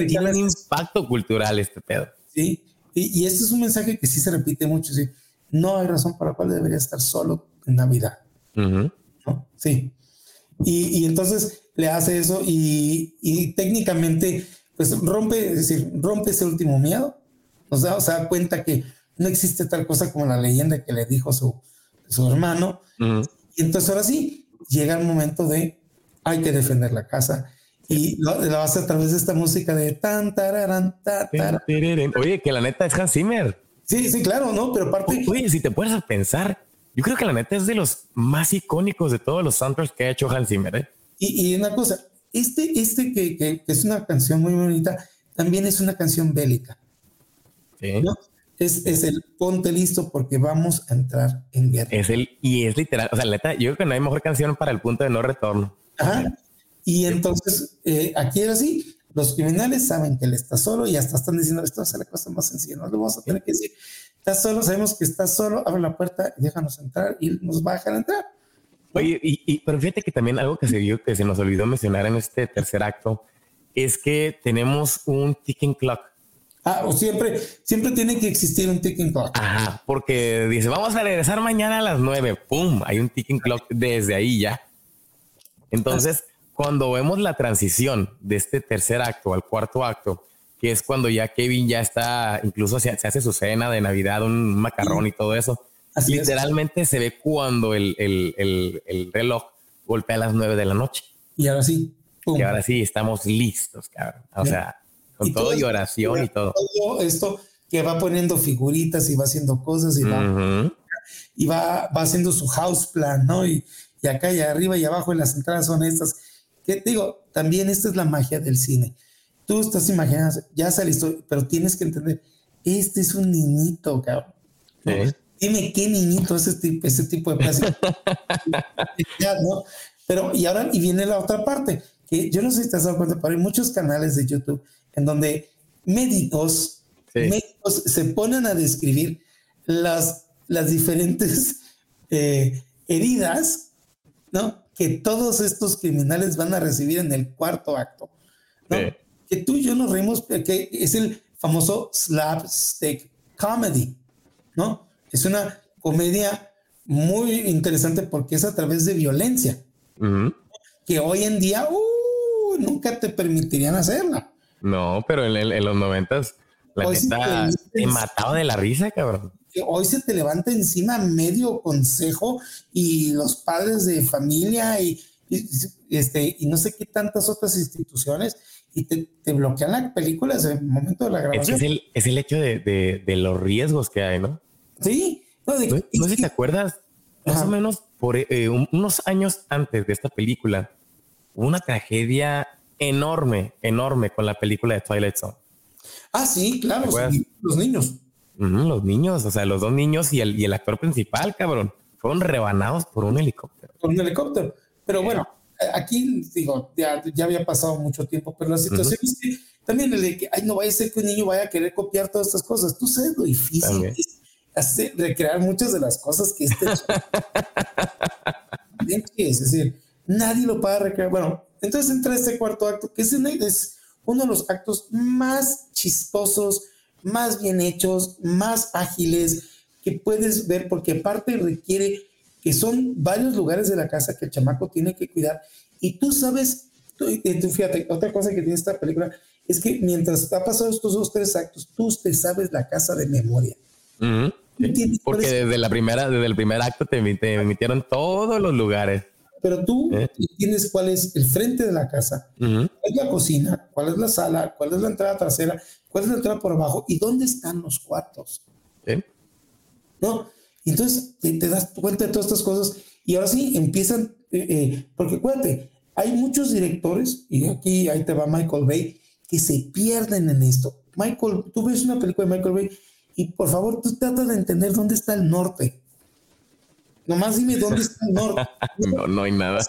tiene un impacto cultural este pedo. Sí, y, y, este es un mensaje que sí se repite mucho, sí. No hay razón para la cual debería estar solo en Navidad. ¿no? Sí. Y, y, entonces le hace eso y, y, técnicamente, pues rompe, es decir, rompe ese último miedo. O sea, o sea, da cuenta que no existe tal cosa como la leyenda que le dijo su, su hermano. Y entonces ahora sí, llega el momento de hay que defender la casa. Y lo, lo hace a través de esta música de tan, tararán, ta, Oye, que la neta es Hans Zimmer. Sí, sí, claro, ¿no? Pero aparte. Oye, si te puedes pensar, yo creo que la neta es de los más icónicos de todos los soundtracks que ha hecho Hans Zimmer. ¿eh? Y, y, una cosa, este, este que, que, que, es una canción muy bonita, también es una canción bélica. Sí. ¿no? Es, es, el ponte listo porque vamos a entrar en guerra. Es el, y es literal, o sea, neta, yo creo que no hay mejor canción para el punto de no retorno. Ajá. Y entonces, eh, aquí era así, los criminales saben que él está solo y hasta están diciendo, esto va a ser la cosa más sencilla, no le vamos a tener que decir, estás solo, sabemos que estás solo, abre la puerta, déjanos entrar y nos va a dejar entrar. Oye, y, y, pero fíjate que también algo que se vio, que se nos olvidó mencionar en este tercer acto, es que tenemos un ticking clock. Ah, o siempre, siempre tiene que existir un ticking clock. Ajá, porque dice, vamos a regresar mañana a las nueve. ¡Pum! Hay un ticking clock desde ahí ya. Entonces, cuando vemos la transición de este tercer acto al cuarto acto, que es cuando ya Kevin ya está, incluso se, hace su cena de Navidad, un macarrón y todo eso. literalmente se ve cuando el, el, el, reloj golpea a las nueve de la noche. Y ahora sí. Y ahora sí, estamos listos, cabrón. O sea, con todo, y oración y todo. Todo esto que va poniendo figuritas y va haciendo cosas y va, y va, va haciendo su house plan, ¿no? Y, y acá y arriba y abajo en las entradas son estas. Que digo, también esta es la magia del cine. Tú estás imaginando, ya listo, pero tienes que entender, este es un niñito, cabrón. Dime qué niñito es ese tipo, ese tipo de plástico. ¿no? Pero, y ahora, y viene la otra parte, que yo no sé si te has dado cuenta, pero hay muchos canales de YouTube en donde médicos, médicos se ponen a describir las, las diferentes eh, heridas, ¿no? Que todos estos criminales van a recibir en el cuarto acto, ¿no? Que tú y yo nos reímos, que es el famoso slapstick comedy, ¿no? Es una comedia muy interesante porque es a través de violencia, que hoy en día uh, nunca te permitirían hacerla. No, pero en, los noventas la neta te mataba de la risa, cabrón. Hoy se te levanta encima medio consejo y los padres de familia y, este, y no sé qué tantas otras instituciones y te, bloquean la película en el momento de la grabación. Es, el, es el hecho de, de, los riesgos que hay, ¿no? Sí. No, sé si te acuerdas, más o menos por eh, unos años antes de esta película, hubo una tragedia enorme, enorme con la película de Twilight Zone. Ah, sí, claro, los niños. los niños, o sea, los dos niños y el, y el actor principal, cabrón, fueron rebanados por un helicóptero. Por un helicóptero. Pero bueno, aquí digo, ya, ya había pasado mucho tiempo, pero la situación es que también el de que, ay, no vaya a ser que un niño vaya a querer copiar todas estas cosas. Tú sabes lo difícil es hacer, recrear muchas de las cosas que este. es decir, nadie lo puede recrear. Bueno, entonces entra este cuarto acto, que es, es uno de los actos más chistosos, más bien hechos, más ágiles que puedes ver, porque aparte requiere que son varios lugares de la casa que el chamaco tiene que cuidar. Y tú sabes, tú, fíjate, otra cosa que tiene esta película es que mientras ha pasado estos dos, tres actos, tú te sabes la casa de memoria. Porque desde la primera, desde el primer acto te, emitieron todos los lugares. Pero tú ¿Eh? tienes cuál es el frente de la casa, cuál es la cocina, cuál es la sala, cuál es la entrada trasera, cuál es la entrada por abajo y dónde están los cuartos. ¿No? Y entonces te, das cuenta de todas estas cosas y ahora sí empiezan, eh, eh, porque acuérdate, hay muchos directores, y aquí ahí te va Michael Bay, que se pierden en esto. Michael, tú ves una película de Michael Bay y por favor tú tratas de entender dónde está el norte. Nomás dime dónde está el norte. no, no hay nada.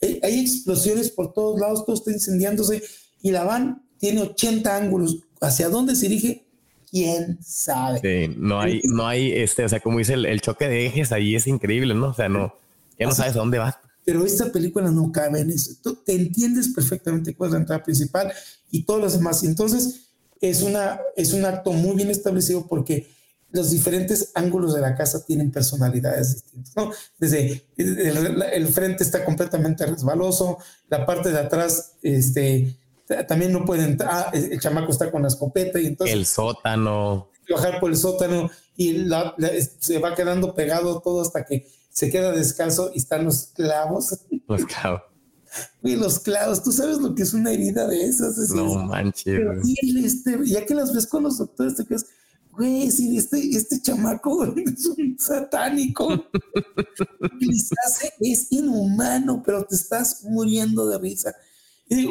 hay, hay explosiones por todos lados, todo está incendiándose y la van tiene 80 ángulos. ¿Hacia dónde se dirige? quién sabe. Sí, no hay, no hay, este, o sea, como dice el, choque de ejes ahí es increíble, ¿no? O sea, no, ya no sabes a dónde vas. Pero esta película no cabe en eso. Tú te entiendes perfectamente cuál es la entrada principal y todos los demás. Entonces, es, una, es un acto muy bien establecido porque los diferentes ángulos de la casa tienen personalidades distintas, ¿no? Desde el, el frente está completamente resbaloso, la parte de atrás, este, también no puede entrar, ah, el chamaco está con la escopeta y entonces... El sótano. Bajar por el sótano y se va quedando pegado todo hasta que se queda descalzo y están los clavos. Los clavos. Y los clavos, tú sabes lo que es una herida de esas. no manches. este, ya que las ves con los doctores, te quedas, güey, si este, este chamaco es un satánico. es inhumano, pero te estás muriendo de risa. Y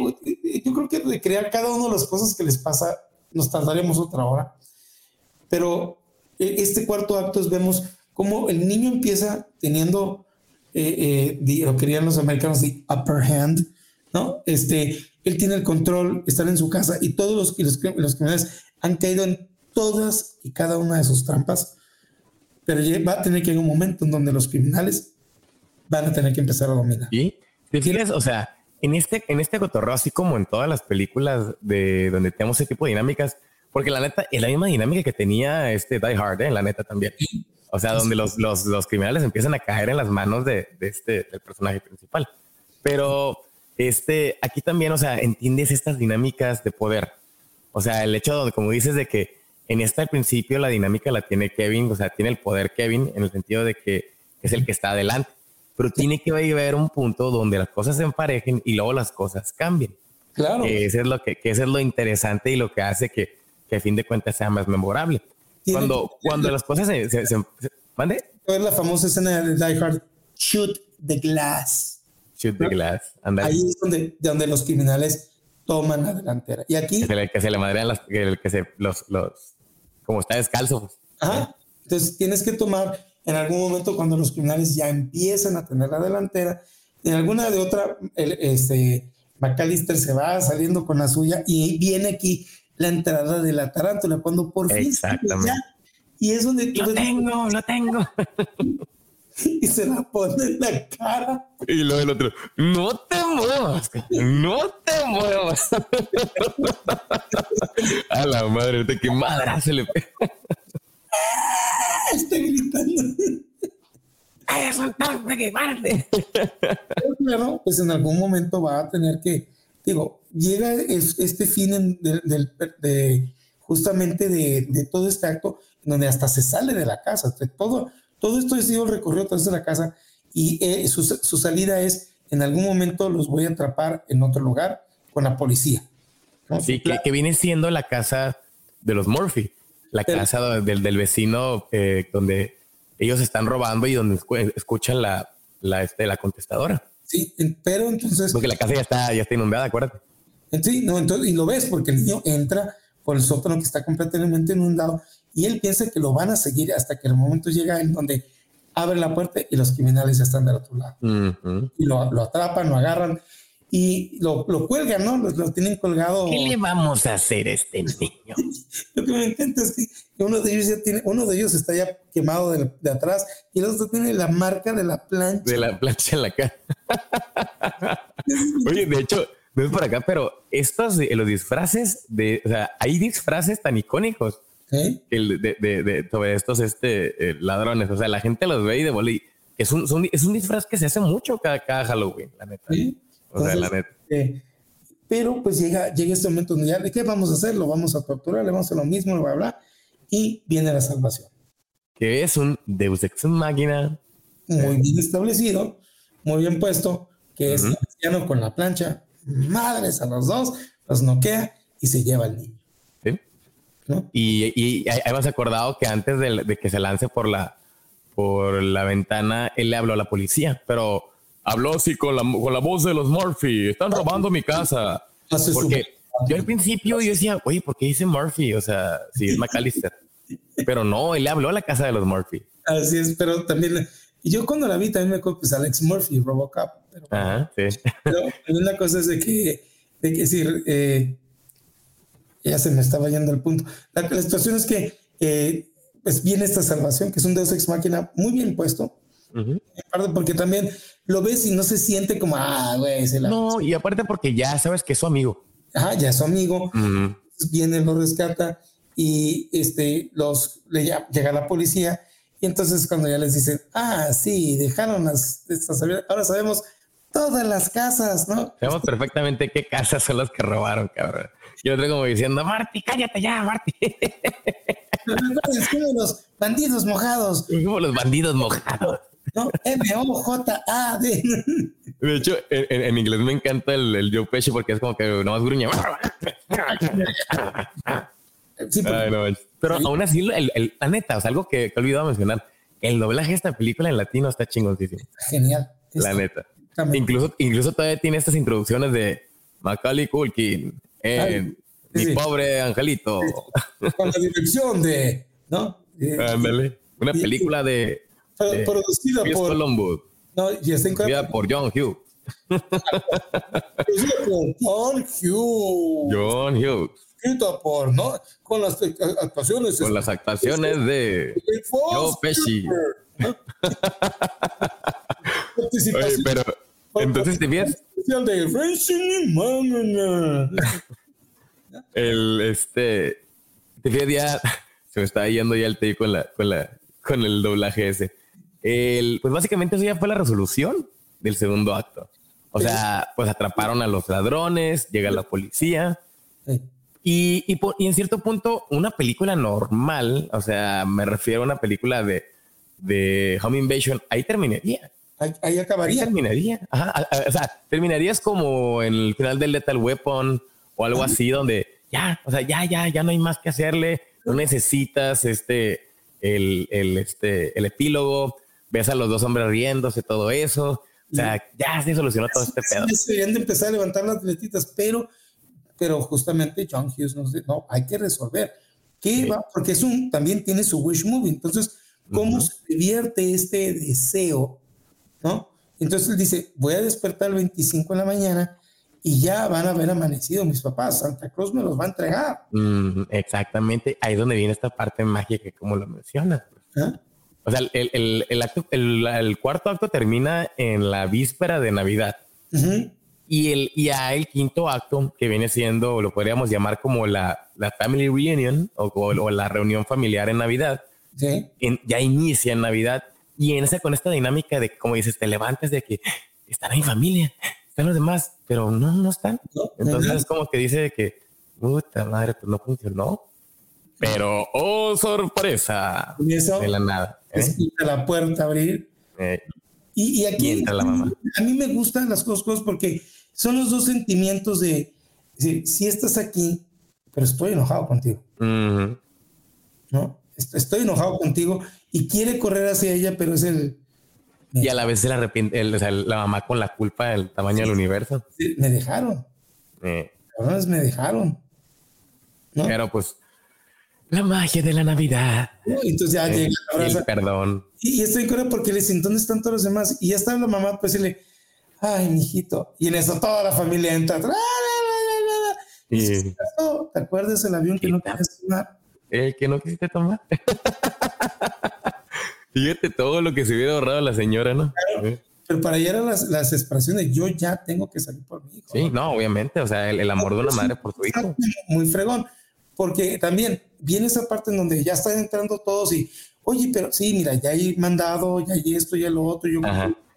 yo creo que recrear cada una de las cosas que les pasa nos tardaremos otra hora. Pero eh, este cuarto acto es vemos cómo el niño empieza teniendo, eh, eh, lo querían los americanos, the upper hand, ¿no? Este, él tiene el control, están en su casa y todos los, los, los criminales han caído en todas y cada una de sus trampas. Pero va a tener que llegar un momento en donde los criminales van a tener que empezar a dominar. ¿Y? ¿Te fijas? O sea, en este, en este cotorreo, así como en todas las películas de donde tenemos ese tipo de dinámicas, porque la neta es la misma dinámica que tenía este Die Hard, ¿eh? la neta también. O sea, donde los, los, los, criminales empiezan a caer en las manos de, de este del personaje principal. Pero este aquí también, o sea, entiendes estas dinámicas de poder. O sea, el hecho de, como dices, de que en este al principio la dinámica la tiene Kevin, o sea, tiene el poder Kevin en el sentido de que es el que está adelante pero tiene que haber un punto donde las cosas se emparejen y luego las cosas cambien. Claro. Que eso es lo que, que eso es lo interesante y lo que hace que, que a fin de cuentas sea más memorable. Cuando, cuando las cosas se, se, se, ¿mande? Es la famosa escena de Die Hard, shoot the glass. Shoot the glass. Ahí es donde, donde los criminales toman la delantera. Y aquí... Que se le, que se le madrean las, que, que se, los, los, como está descalzo. Pues. Ajá. Entonces tienes que tomar en algún momento cuando los criminales ya empiezan a tener la delantera, en alguna de otra, el, este, McAllister se va saliendo con la suya y viene aquí la entrada de la tarántula, cuando por fin... Exactamente. y es donde... Lo tengo, lo tengo. y se la pone en la cara. Y luego el otro, no te muevas, no te muevas. A la madre, de qué madre se le pega. Está gritando. ¡Ay, soltarte, que párate! Claro, pues en algún momento va a tener que, digo, llega este fin de, justamente de, todo este acto, donde hasta se sale de la casa, todo, todo esto ha sido recorrido a través de la casa y eh, su, salida es, en algún momento los voy a atrapar en otro lugar con la policía. Sí, que, viene siendo la casa de los Murphy, la casa del, del vecino eh, donde ellos están robando y donde escuchan la, la, este, la contestadora. Sí, pero entonces... Porque la casa ya está, ya está inundada, acuérdate. Sí, no, entonces, y lo ves porque el niño entra por el sótano que está completamente inundado y él piensa que lo van a seguir hasta que el momento llega en donde abre la puerta y los criminales ya están del otro lado. Y lo, lo, atrapan, lo agarran y lo, lo cuelgan, ¿no? Lo, tienen colgado. ¿Qué le vamos a hacer a este niño? lo que me encanta es que uno de ellos ya tiene, uno de ellos está ya quemado de, de atrás y el otro tiene la marca de la plancha. De la plancha en la cara. Oye, de hecho, no es por acá, pero estos, los disfraces de, o sea, hay disfraces tan icónicos ¿Eh? el de, de, de, sobre estos este, eh, ladrones. O sea, la gente los ve y de boli. Es un, es un disfraz que se hace mucho cada, cada Halloween, la neta. ¿Sí? O sea, la neta. Eh, pero pues llega, llega este momento donde ya, ¿de qué vamos a hacer? Lo vamos a torturar, le vamos a hacer lo mismo, bla, bla, y viene la salvación. Que es un Deus Ex Máquina. Muy bien establecido, muy bien puesto, que es el anciano con la plancha, madres a los dos, los noquea y se lleva al niño. Y, y hemos acordado que antes de, de, que se lance por la, por la ventana, él le habló a la policía, pero habló así con la, con la voz de los Murphy. Están robando mi casa. Porque yo al principio yo decía, oye, ¿por qué dice Murphy? O sea, si es McAllister. Pero no, él le habló a la casa de los Murphy. Así es, pero también, y yo cuando la vi también me acuerdo, pues Alex Murphy, Robocop. Pero, Ajá, sí. Pero una cosa es de que, de que decir, eh, ya se me estaba yendo el punto. La, situación es que eh, pues viene esta salvación, que es un Deus Ex Máquina muy bien puesto, porque también lo ves y no se siente como, ah, güey, No, y aparte porque ya sabes que es su amigo. Ajá, ya es su amigo. Viene, lo rescata y este, los, le llega la policía. Y entonces cuando ya les dicen, ah, sí, dejaron las, estas, ahora sabemos todas las casas, ¿no? Sabemos perfectamente qué casas son las que robaron, cabrón. Yo estoy como diciendo, Marty, cállate ya, Marty. Como los bandidos mojados. Como los bandidos mojados. No, M-O-J-A-D. De hecho, en, inglés me encanta el, el Joe Pesci porque es como que no más gruña. pero aún así, el, el, la neta, o sea, algo que, he olvidado mencionar, el doblaje de esta película en latino está chingoncísimo. Genial. La neta. Incluso, incluso todavía tiene estas introducciones de Macaulay Culkin, eh, mi pobre angelito. Con la dirección de, ¿no? Ándale. Una película de producida por Columbus. No, y está por John Hughes. John Hughes. John Hughes. Escrita por, ¿no? Con las actuaciones. Con las actuaciones de Joe Pesci. Oye, pero entonces te fijas. El este ya se me está yendo ya el tape con la con la con el doblaje ese pues básicamente eso ya fue la resolución del segundo acto. O sea, pues atraparon a los ladrones, llega la policía. Y, y, en cierto punto, una película normal, o sea, me refiero a una película de, de Home Invasion, ahí terminaría. Ahí, acabaría. terminaría. o sea, terminarías como en el final del Lethal Weapon o algo así, donde ya, o sea, ya, ya, ya no hay más que hacerle. No necesitas este, el, el, este, el epílogo ves a los dos hombres riéndose, todo eso. O sea, ya se solucionó todo este pedo. Se deberían de empezar a levantar las atletitas, pero, pero justamente John Hughes nos dice, no, hay que resolver. ¿Qué va? Porque es un, también tiene su wish movie. Entonces, ¿cómo se divierte este deseo? ¿No? Entonces él dice, voy a despertar el 25 de la mañana y ya van a haber amanecido mis papás. Santa Cruz me los va a entregar. exactamente. Ahí es donde viene esta parte mágica, como lo mencionas. Pues. ¿Ah? O sea, el, el, acto, el, cuarto acto termina en la víspera de Navidad. Y el ya el quinto acto, que viene siendo, lo podríamos llamar como la, la family reunion o, o, la reunión familiar en Navidad, ya inicia en Navidad. Y en esa, con esta dinámica de, como dices, te levantas de que están en familia, están los demás, pero no, no están. Entonces es como que dice que, puta madre, pues no funcionó. Pero, oh, sorpresa. de la nada. ¿eh? la puerta abrir. Eh, y, aquí la mamá. a mí me gustan las cosas porque son los dos sentimientos de, si estás aquí, pero estoy enojado contigo. ¿No? Estoy enojado contigo y quiere correr hacia ella, pero es el... Y a la vez se la arrepiente, o sea, la mamá con la culpa del tamaño del universo. me dejaron. Eh. me dejaron. Pero pues la magia de la Navidad. Entonces ya llega el perdón. Y, estoy en porque le dicen, ¿dónde están todos los demás? Y ya está la mamá, pues decirle, ay, mijito. Y en eso toda la familia entra. Y, ¿Te acuerdas el avión que no quisiste tomar? El que no quisiste tomar. Fíjate todo lo que se hubiera ahorrado la señora, ¿no? pero para ella eran las, las, expresiones, yo ya tengo que salir por mi hijo. Sí, no, obviamente, o sea, el, amor de una madre por su hijo. Muy fregón, porque también viene esa parte en donde ya están entrando todos y, oye, pero sí, mira, ya hay mandado, ya hay esto, ya lo otro. Yo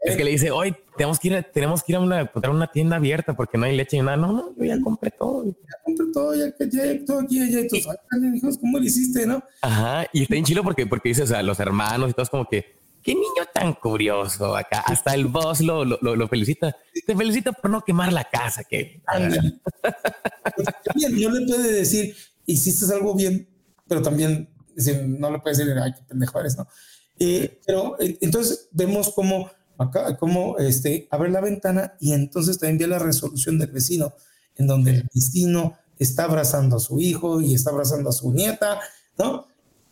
Es que le dice, hoy tenemos que ir, tenemos que ir a una, una tienda abierta porque no hay leche y nada. No, no, yo ya compré todo. Ya compré todo, ya, ya, todo aquí, ya, ya, ¿cómo lo hiciste, no? Ajá, y está en chilo porque, porque dice, o sea, los hermanos y todos como que, qué niño tan curioso acá. Hasta el boss lo, lo, lo, felicita. Te felicita por no quemar la casa, que. Bien, no le puede decir, hiciste algo bien, pero también no le puedes decir, ay, qué pendejo eres, ¿no? Eh, pero eh, entonces vemos cómo, acá, cómo este, abre la ventana y entonces también ve la resolución del vecino, en donde el vecino está abrazando a su hijo y está abrazando a su nieta, ¿no?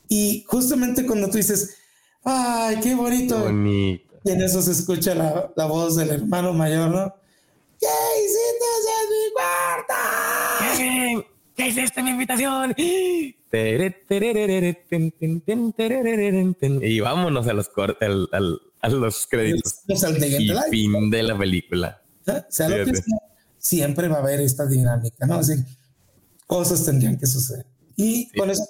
Y justamente cuando tú dices, ay, qué bonito, bonito. y en eso se escucha la, la voz del hermano mayor, ¿no? ¿Qué hiciste en mi cuarto? ¿Qué hiciste mi invitación? Y vámonos a los, a los créditos. y fin de la película. siempre va a haber esta dinámica, ¿no? Así, cosas tendrían que suceder. Y con eso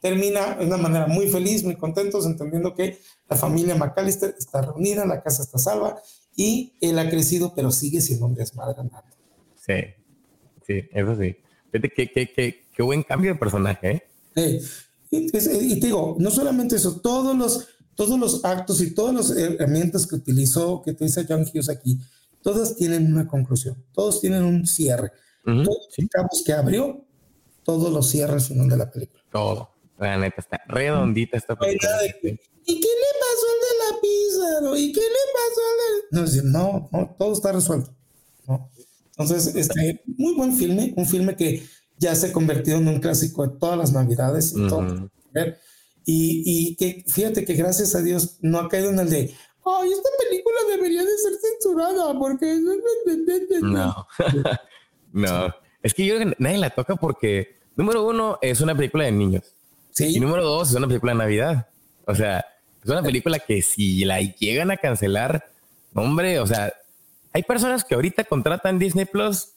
termina de una manera muy feliz, muy contentos, entendiendo que la familia McAllister está reunida, la casa está salva y él ha crecido, pero sigue siendo un desmadre Sí, sí, eso sí. Qué, qué, qué, qué buen cambio de personaje. ¿eh? y, te digo, no solamente eso, todos los, todos los actos y todas las herramientas que utilizó, que dice John Hughes aquí, todas tienen una conclusión, todos tienen un cierre. todos los cabos que abrió, todos los cierres final de la película. Todo. La neta está redondita esta película. ¿Y qué le pasó al de la pizza? ¿Y qué le pasó al de.? No, no, todo está resuelto. ¿no? Entonces, este, muy buen filme, un filme que ya se ha convertido en un clásico de todas las navidades y todo. Y, y, que fíjate que gracias a Dios no ha caído en el de, ay, esta película debería de ser censurada porque... No, no. Es que yo nadie la toca porque, número uno, es una película de niños. Sí. Y número dos, es una película de Navidad. O sea, es una película que si la llegan a cancelar, hombre, o sea, hay personas que ahorita contratan Disney Plus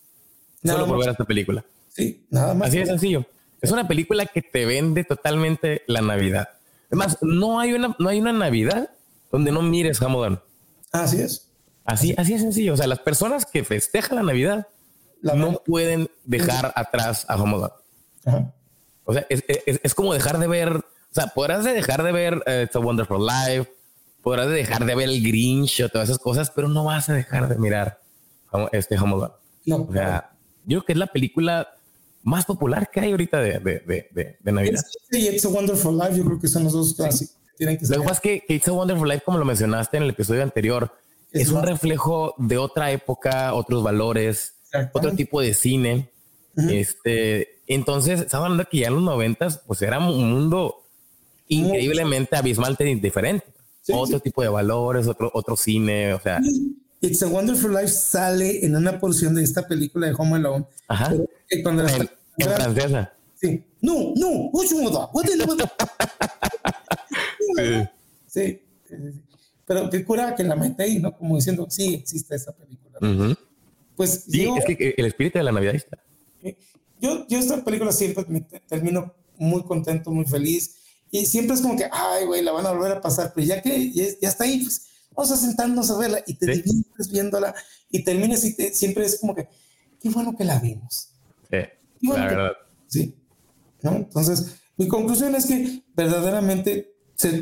solo por ver esta película. Sí, nada más. Así de sencillo. Es una película que te vende totalmente la Navidad. Además, no hay una, no hay una Navidad donde no mires Hamilton. Así es. Así, así es sencillo. O sea, las personas que festejan la Navidad no pueden dejar atrás a Hamilton. O sea, es, como dejar de ver, o sea, podrás dejar de ver uh, It's a Wonderful Life, podrás dejar de ver el Grinch o todas esas cosas, pero no vas a dejar de mirar este Home No. O sea, yo creo que es la película más popular que hay ahorita de, de, de, Navidad. Y It's a Wonderful Life, yo creo que son los dos clásicos que tienen que. Lo que pasa es que, It's a Wonderful Life, como lo mencionaste en el episodio anterior, es, un reflejo de otra época, otros valores, otro tipo de cine. Este, entonces, estamos hablando de que ya en los noventas, pues era un mundo increíblemente abismalmente diferente. otro tipo de valores, otro, otro cine, o sea. It's a Wonderful Life sale en una porción de esta película de Home Alone. Ajá. Cuando en, en francesa. Sí. No, no, sí. sí. Pero qué cura que la mete ahí, ¿no? Como diciendo, sí, existe esa película. Pues sí, es que el espíritu de la Navidad está. Yo, yo esta película siempre me termino muy contento, muy feliz. Y siempre es como que, ay, güey, la van a volver a pasar. Pero ya que ya, está ahí, pues vamos a sentarnos a verla y te ¿Sí? viéndola y terminas y siempre es como que, qué bueno que la vimos. Sí, la verdad. sí. ¿No? Entonces, mi conclusión es que verdaderamente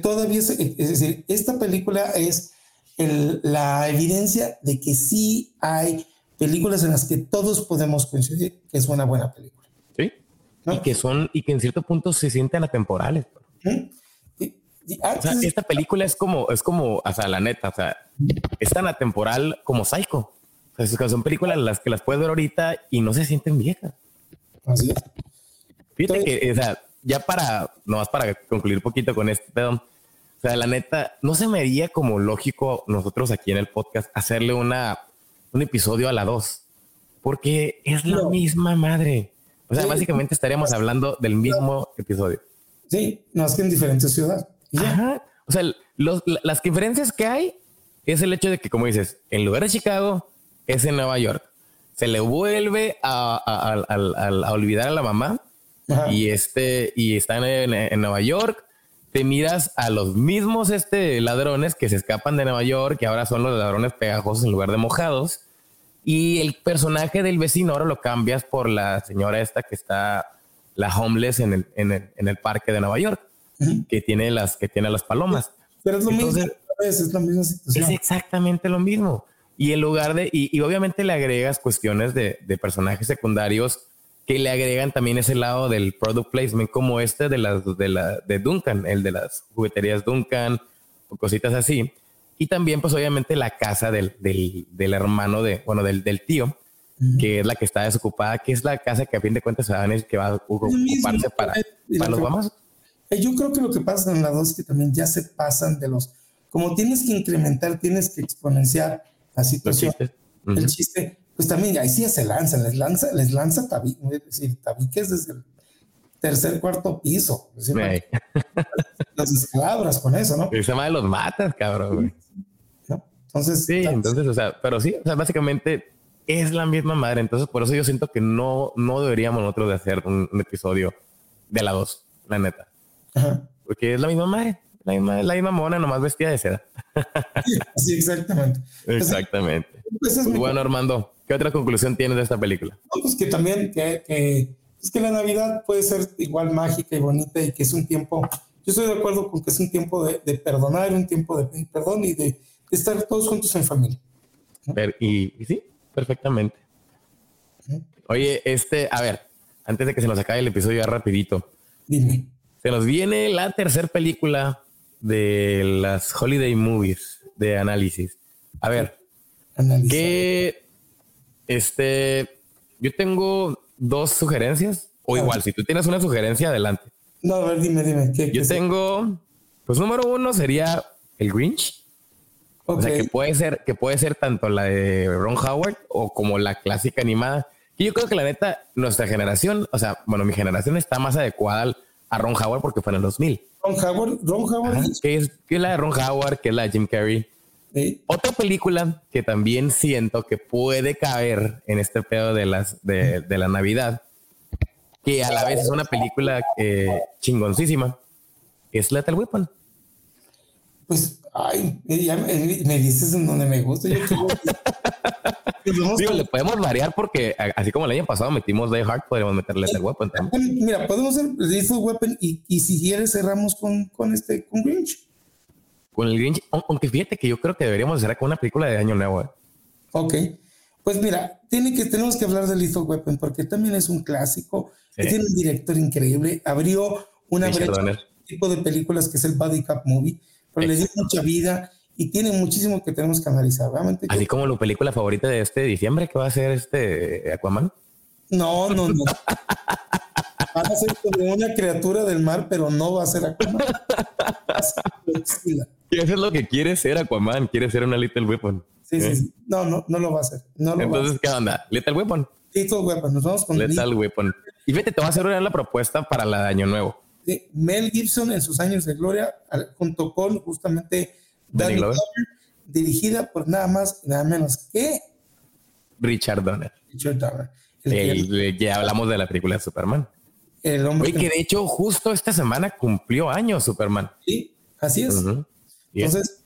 todavía, es, es decir, esta película es la evidencia de que sí hay películas en las que todos podemos coincidir que es una buena película. Sí. Y que son, y que en cierto punto se sienten atemporales. o sea, esta película es como, es como, o sea, la neta, o sea, es tan atemporal como Psycho. O sea, son películas las que las puedes ver ahorita y no se sienten viejas. Así es. Fíjate que, o sea, ya para, nomás para concluir un poquito con este pedo, o sea, la neta, no se me haría como lógico nosotros aquí en el podcast hacerle una, un episodio a la dos, porque es la misma madre. O sea, básicamente estaríamos hablando del mismo episodio. Sí, no es que en diferentes ciudades. Ajá. O sea, las diferencias que hay es el hecho de que, como dices, en lugar de Chicago es en Nueva York. Se le vuelve a, a olvidar a la mamá y este, y están en, Nueva York. Te miras a los mismos este, ladrones que se escapan de Nueva York, que ahora son los ladrones pegajosos en lugar de mojados. Y el personaje del vecino ahora lo cambias por la señora esta que está, la homeless en el, en el, en el parque de Nueva York, que tiene las, que tiene las palomas. Pero es lo mismo, es la misma situación. Es exactamente lo mismo. Y en lugar de, y, obviamente le agregas cuestiones de, de personajes secundarios que le agregan también ese lado del product placement como este de las de la de Duncan, el de las jugueterías Duncan o cositas así. Y también pues obviamente la casa del, del, del hermano de, bueno, del, del tío, que es la que está desocupada, que es la casa que a fin de cuentas se va a, que va a ocuparse para, para los mamás. Eh, yo creo que lo que pasa en la dos es que también ya se pasan de los, como tienes que incrementar, tienes que exponenciar la situación. El chiste, pues también ahí sí se lanza, les lanza, les lanza tabiques desde el tercer, cuarto piso. las escalabras con eso, ¿no? Se llama de los matas, cabrón. Entonces, sí, entonces, o sea, pero sí, o sea, básicamente es la misma madre. Entonces, por eso yo siento que no, no deberíamos nosotros de hacer un, episodio de la dos, la neta. Porque es la misma madre, la misma, la misma mona, nomás vestida de seda. sí, exactamente. Exactamente. Pues pues bueno, Armando, ¿Qué otra conclusión tienes de esta película? pues que también que, es que la Navidad puede ser igual mágica y bonita y que es un tiempo, yo estoy de acuerdo con que es un tiempo de, perdonar, un tiempo de pedir perdón y de, estar todos juntos en familia. y, sí, perfectamente. Oye, este, a ver, antes de que se nos acabe el episodio ya rapidito. Dime. Se nos viene la tercera película de las Holiday Movies de análisis. A ver, ¿qué este, yo tengo dos sugerencias, o igual, si tú tienes una sugerencia, adelante. No, a ver, dime, dime. yo tengo, pues número uno sería el Grinch. O sea, que puede ser, que puede ser tanto la de Ron Howard o como la clásica animada. Y yo creo que la neta, nuestra generación, o sea, bueno, mi generación está más adecuada a Ron Howard porque fue en el 2000. Ron Howard, Ron Howard. que, es, que es la de Ron Howard, que es la de Jim Carrey. Otra película que también siento que puede caer en este pedo de, las, de, la Navidad, que a la vez es una película eh, chingoncísima, es Lethal Weapon. Pues, ay, me, dices en donde me gusta. Digo, le podemos variar porque así como el año pasado metimos Die Hard, podríamos meter Lethal Weapon también. Mira, podemos hacer Lethal Weapon y, y si quieres cerramos con, con este, con Grinch con el Grinch, aunque fíjate que yo creo que deberíamos hacer con una película de año nuevo. ¿eh? Ok, pues mira, tiene que, tenemos que hablar de Lethal Weapon porque también es un clásico, tiene un director increíble, abrió una brecha tipo de películas que es el Body Cup Movie, pero le dio mucha vida y tiene muchísimo que tenemos que analizar. Realmente Así como la película favorita de este diciembre que va a ser este Aquaman. No, no, no. Van a ser como una criatura del mar, pero no va a ser Aquaman. Y eso es lo que quiere ser Aquaman, quiere ser una Little Weapon. Sí, sí, ¿Eh? sí. No, no, no lo va a hacer. No lo Entonces, ¿qué onda? Little Weapon. Little Weapon, nos vamos con Little Weapon. Y vete, te voy a hacer una la propuesta para la de Año Nuevo. Mel Gibson en sus años de gloria, junto con justamente Danny Glover, dirigida por nada más y nada menos que Richard Donner. Richard Donner. El, ya hablamos de la película de Superman. El hombre que, de hecho justo esta semana cumplió años Superman. Sí, así es. Entonces,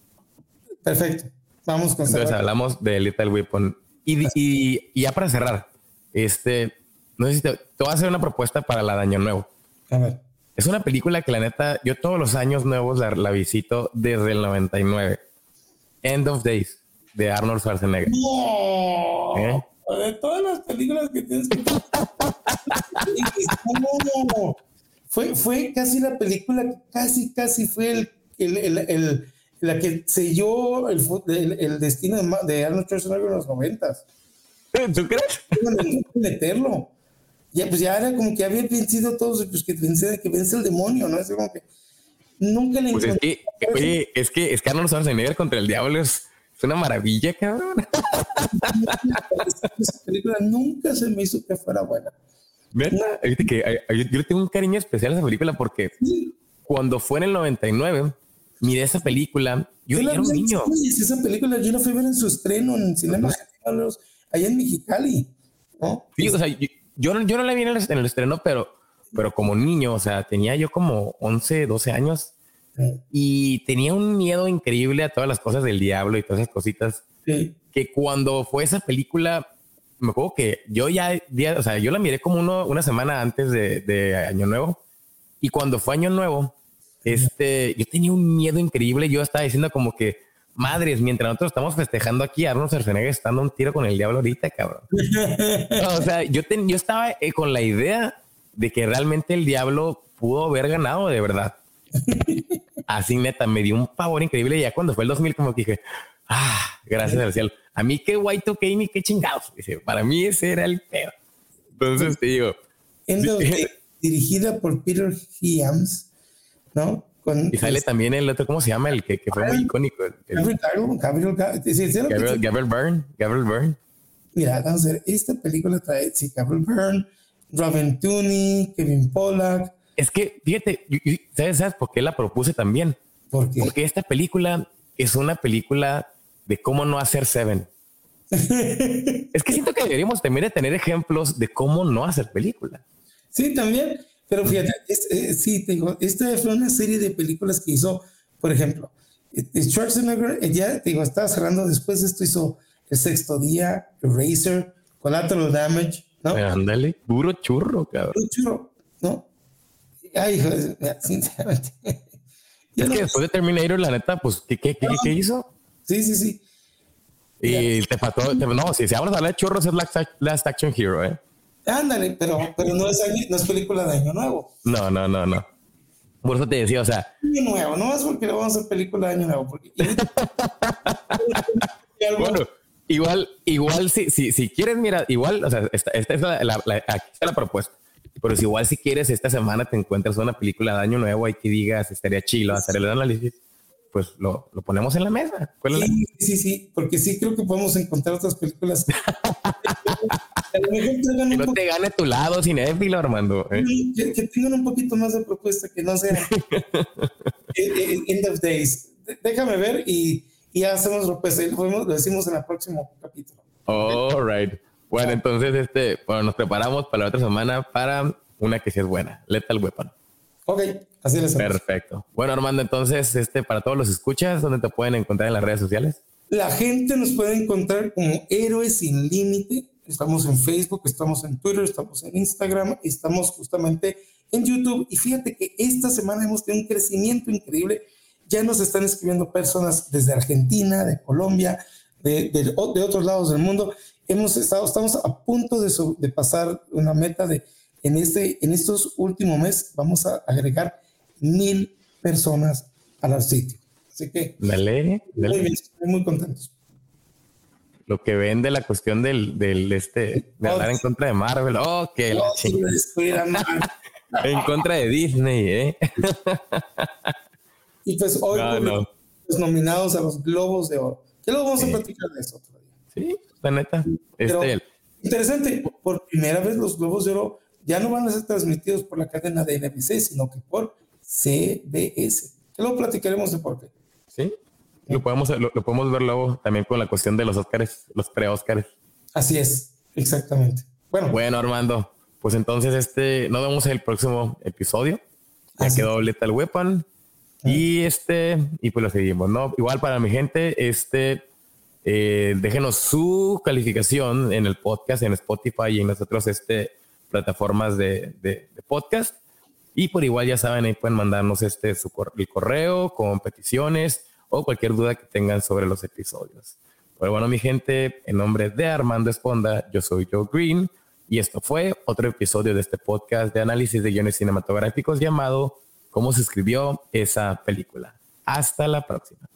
perfecto. Vamos con Entonces hablamos de Little Weapon. Y, ya para cerrar, este, no sé si te, voy a hacer una propuesta para la de Año Nuevo. A ver. Es una película que la neta, yo todos los años nuevos la, visito desde el 99. End of Days, de Arnold Schwarzenegger. No. ¿Eh? De todas las películas que tienes que fue, fue casi la película, casi, casi fue el, el, el, la que selló el, el, destino de, Arnold Schwarzenegger en los noventas. ¿Tú crees? meterlo. Ya, pues ya era como que había vencido todos, pues que vence, que vence el demonio, ¿no? Es como que nunca le pues es que, oye, es que, es que Arnold Schwarzenegger contra el diablo es, es una maravilla, cabrón. Esa película nunca se me hizo que fuera buena. ¿Verdad? Que, yo, le tengo un cariño especial a esa película porque cuando fue en el 99, miré esa película. Yo, era un niño. esa película yo la fui a ver en su estreno en Cinema allá en Mexicali. Sí, o sea, yo, yo, no la vi en el, en el, estreno, pero, pero como niño, o sea, tenía yo como 11, 12 años y tenía un miedo increíble a todas las cosas del diablo y todas esas cositas. Que cuando fue esa película, me acuerdo que yo ya, o sea, yo la miré como uno, una semana antes de, de, Año Nuevo. Y cuando fue Año Nuevo, este, yo tenía un miedo increíble. Yo estaba diciendo como que, madres, mientras nosotros estamos festejando aquí, Arnold Schwarzenegger está dando un tiro con el diablo ahorita, cabrón. o sea, yo, yo estaba eh, con la idea de que realmente el diablo pudo haber ganado de verdad. Así neta, me dio un pavor increíble. Y ya cuando fue el 2000, como que dije, ah, gracias al cielo. A mí qué guay toqué ni qué chingados. Dice, para mí ese era el peor. Entonces te digo. dirigida por Peter Hyams, ¿no? Y sale también el otro, ¿cómo se llama? El que, que fue muy icónico. Gabriel, Gabriel, Byrne. Gabriel Byrne. Mira, vamos a ver, esta película trae, sí, Gabriel Byrne, Robin Tooney, Kevin Pollack, es que, fíjate, ¿sabes, por qué la propuse también? Porque esta película es una película de cómo no hacer Seven. es que siento que deberíamos también tener ejemplos de cómo no hacer película. Sí, también. Pero fíjate, eh, sí, te digo, esta fue una serie de películas que hizo, por ejemplo, eh, Schwarzenegger, eh, ya te digo, estaba cerrando, después de esto hizo El Sexto Día, Eraser, Collateral Damage, ¿no? Ándale, puro churro, cabrón. Puro churro, ¿no? Ay, hijo, sinceramente. Es que después de Terminator, la neta, pues, ¿qué, qué, qué, hizo? Sí, sí, sí. Y te faltó, no, si, si hablar de churros, es Last, Action Hero, ¿eh? Ándale, pero, pero no, es, no es película de Año Nuevo. No, no, no, no. Por eso te decía, o sea. Año Nuevo, no es porque le vamos a hacer película de Año Nuevo. Porque... bueno, igual, igual, si, si, si quieres, mira, igual, o sea, esta, esta es la, la, aquí está la propuesta. Pero si igual si quieres esta semana te encuentras una película de año nuevo y que digas estaría chilo hacer el análisis, pues lo, lo ponemos en la mesa. Sí, sí, sí, porque sí creo que podemos encontrar otras películas. que no te gane tu lado cinéfilo, Armando. ¿eh? Que, tengan un poquito más de propuesta, que no sea eh, eh, End of Days. Déjame ver y, y ya hacemos lo, pues, lo decimos en el próximo capítulo. All right. Bueno, entonces, este, bueno, nos preparamos para la otra semana para una que sí es buena, Lethal Weapon. Ok, así es. Perfecto. Bueno, Armando, entonces, este, para todos los escuchas, ¿dónde te pueden encontrar en las redes sociales? La gente nos puede encontrar como Héroes Sin Límite. Estamos en Facebook, estamos en Twitter, estamos en Instagram, estamos justamente en YouTube. Y fíjate que esta semana hemos tenido un crecimiento increíble. Ya nos están escribiendo personas desde Argentina, de Colombia, de, de, de otros lados del mundo hemos estado, estamos a punto de, de pasar una meta de, en, este, en estos últimos meses, vamos a agregar mil personas al sitio. Así que, dale, Muy, bien, muy contentos. lo que vende la cuestión del, del este, de hablar en contra de Marvel. Oh, que la en contra de Disney, ¿eh? y pues hoy los nominados a los Globos de Oro. ¿Qué lo vamos a platicar de eso otro día? Sí, la neta. este, interesante, por primera vez los Globos de Oro ya no van a ser transmitidos por la cadena de NBC, sino que por CBS. Que luego platicaremos de por qué. Sí, lo podemos, lo, podemos ver luego también con la cuestión de los Oscars, los pre-Oscars. Así es, exactamente. Bueno. Bueno, Armando, pues entonces este, nos vemos en el próximo episodio. Ya quedó Lethal Weapon. Y este, y pues lo seguimos, ¿no? Igual para mi gente, este, eh, déjenos su calificación en el podcast, en Spotify y en las otras este, plataformas de, de, podcast. Y por igual ya saben, ahí pueden mandarnos este el correo con peticiones o cualquier duda que tengan sobre los episodios. Pero bueno, mi gente, en nombre de Armando Esponda, yo soy Joe Green y esto fue otro episodio de este podcast de análisis de guiones cinematográficos llamado ¿Cómo se escribió esa película? Hasta la próxima.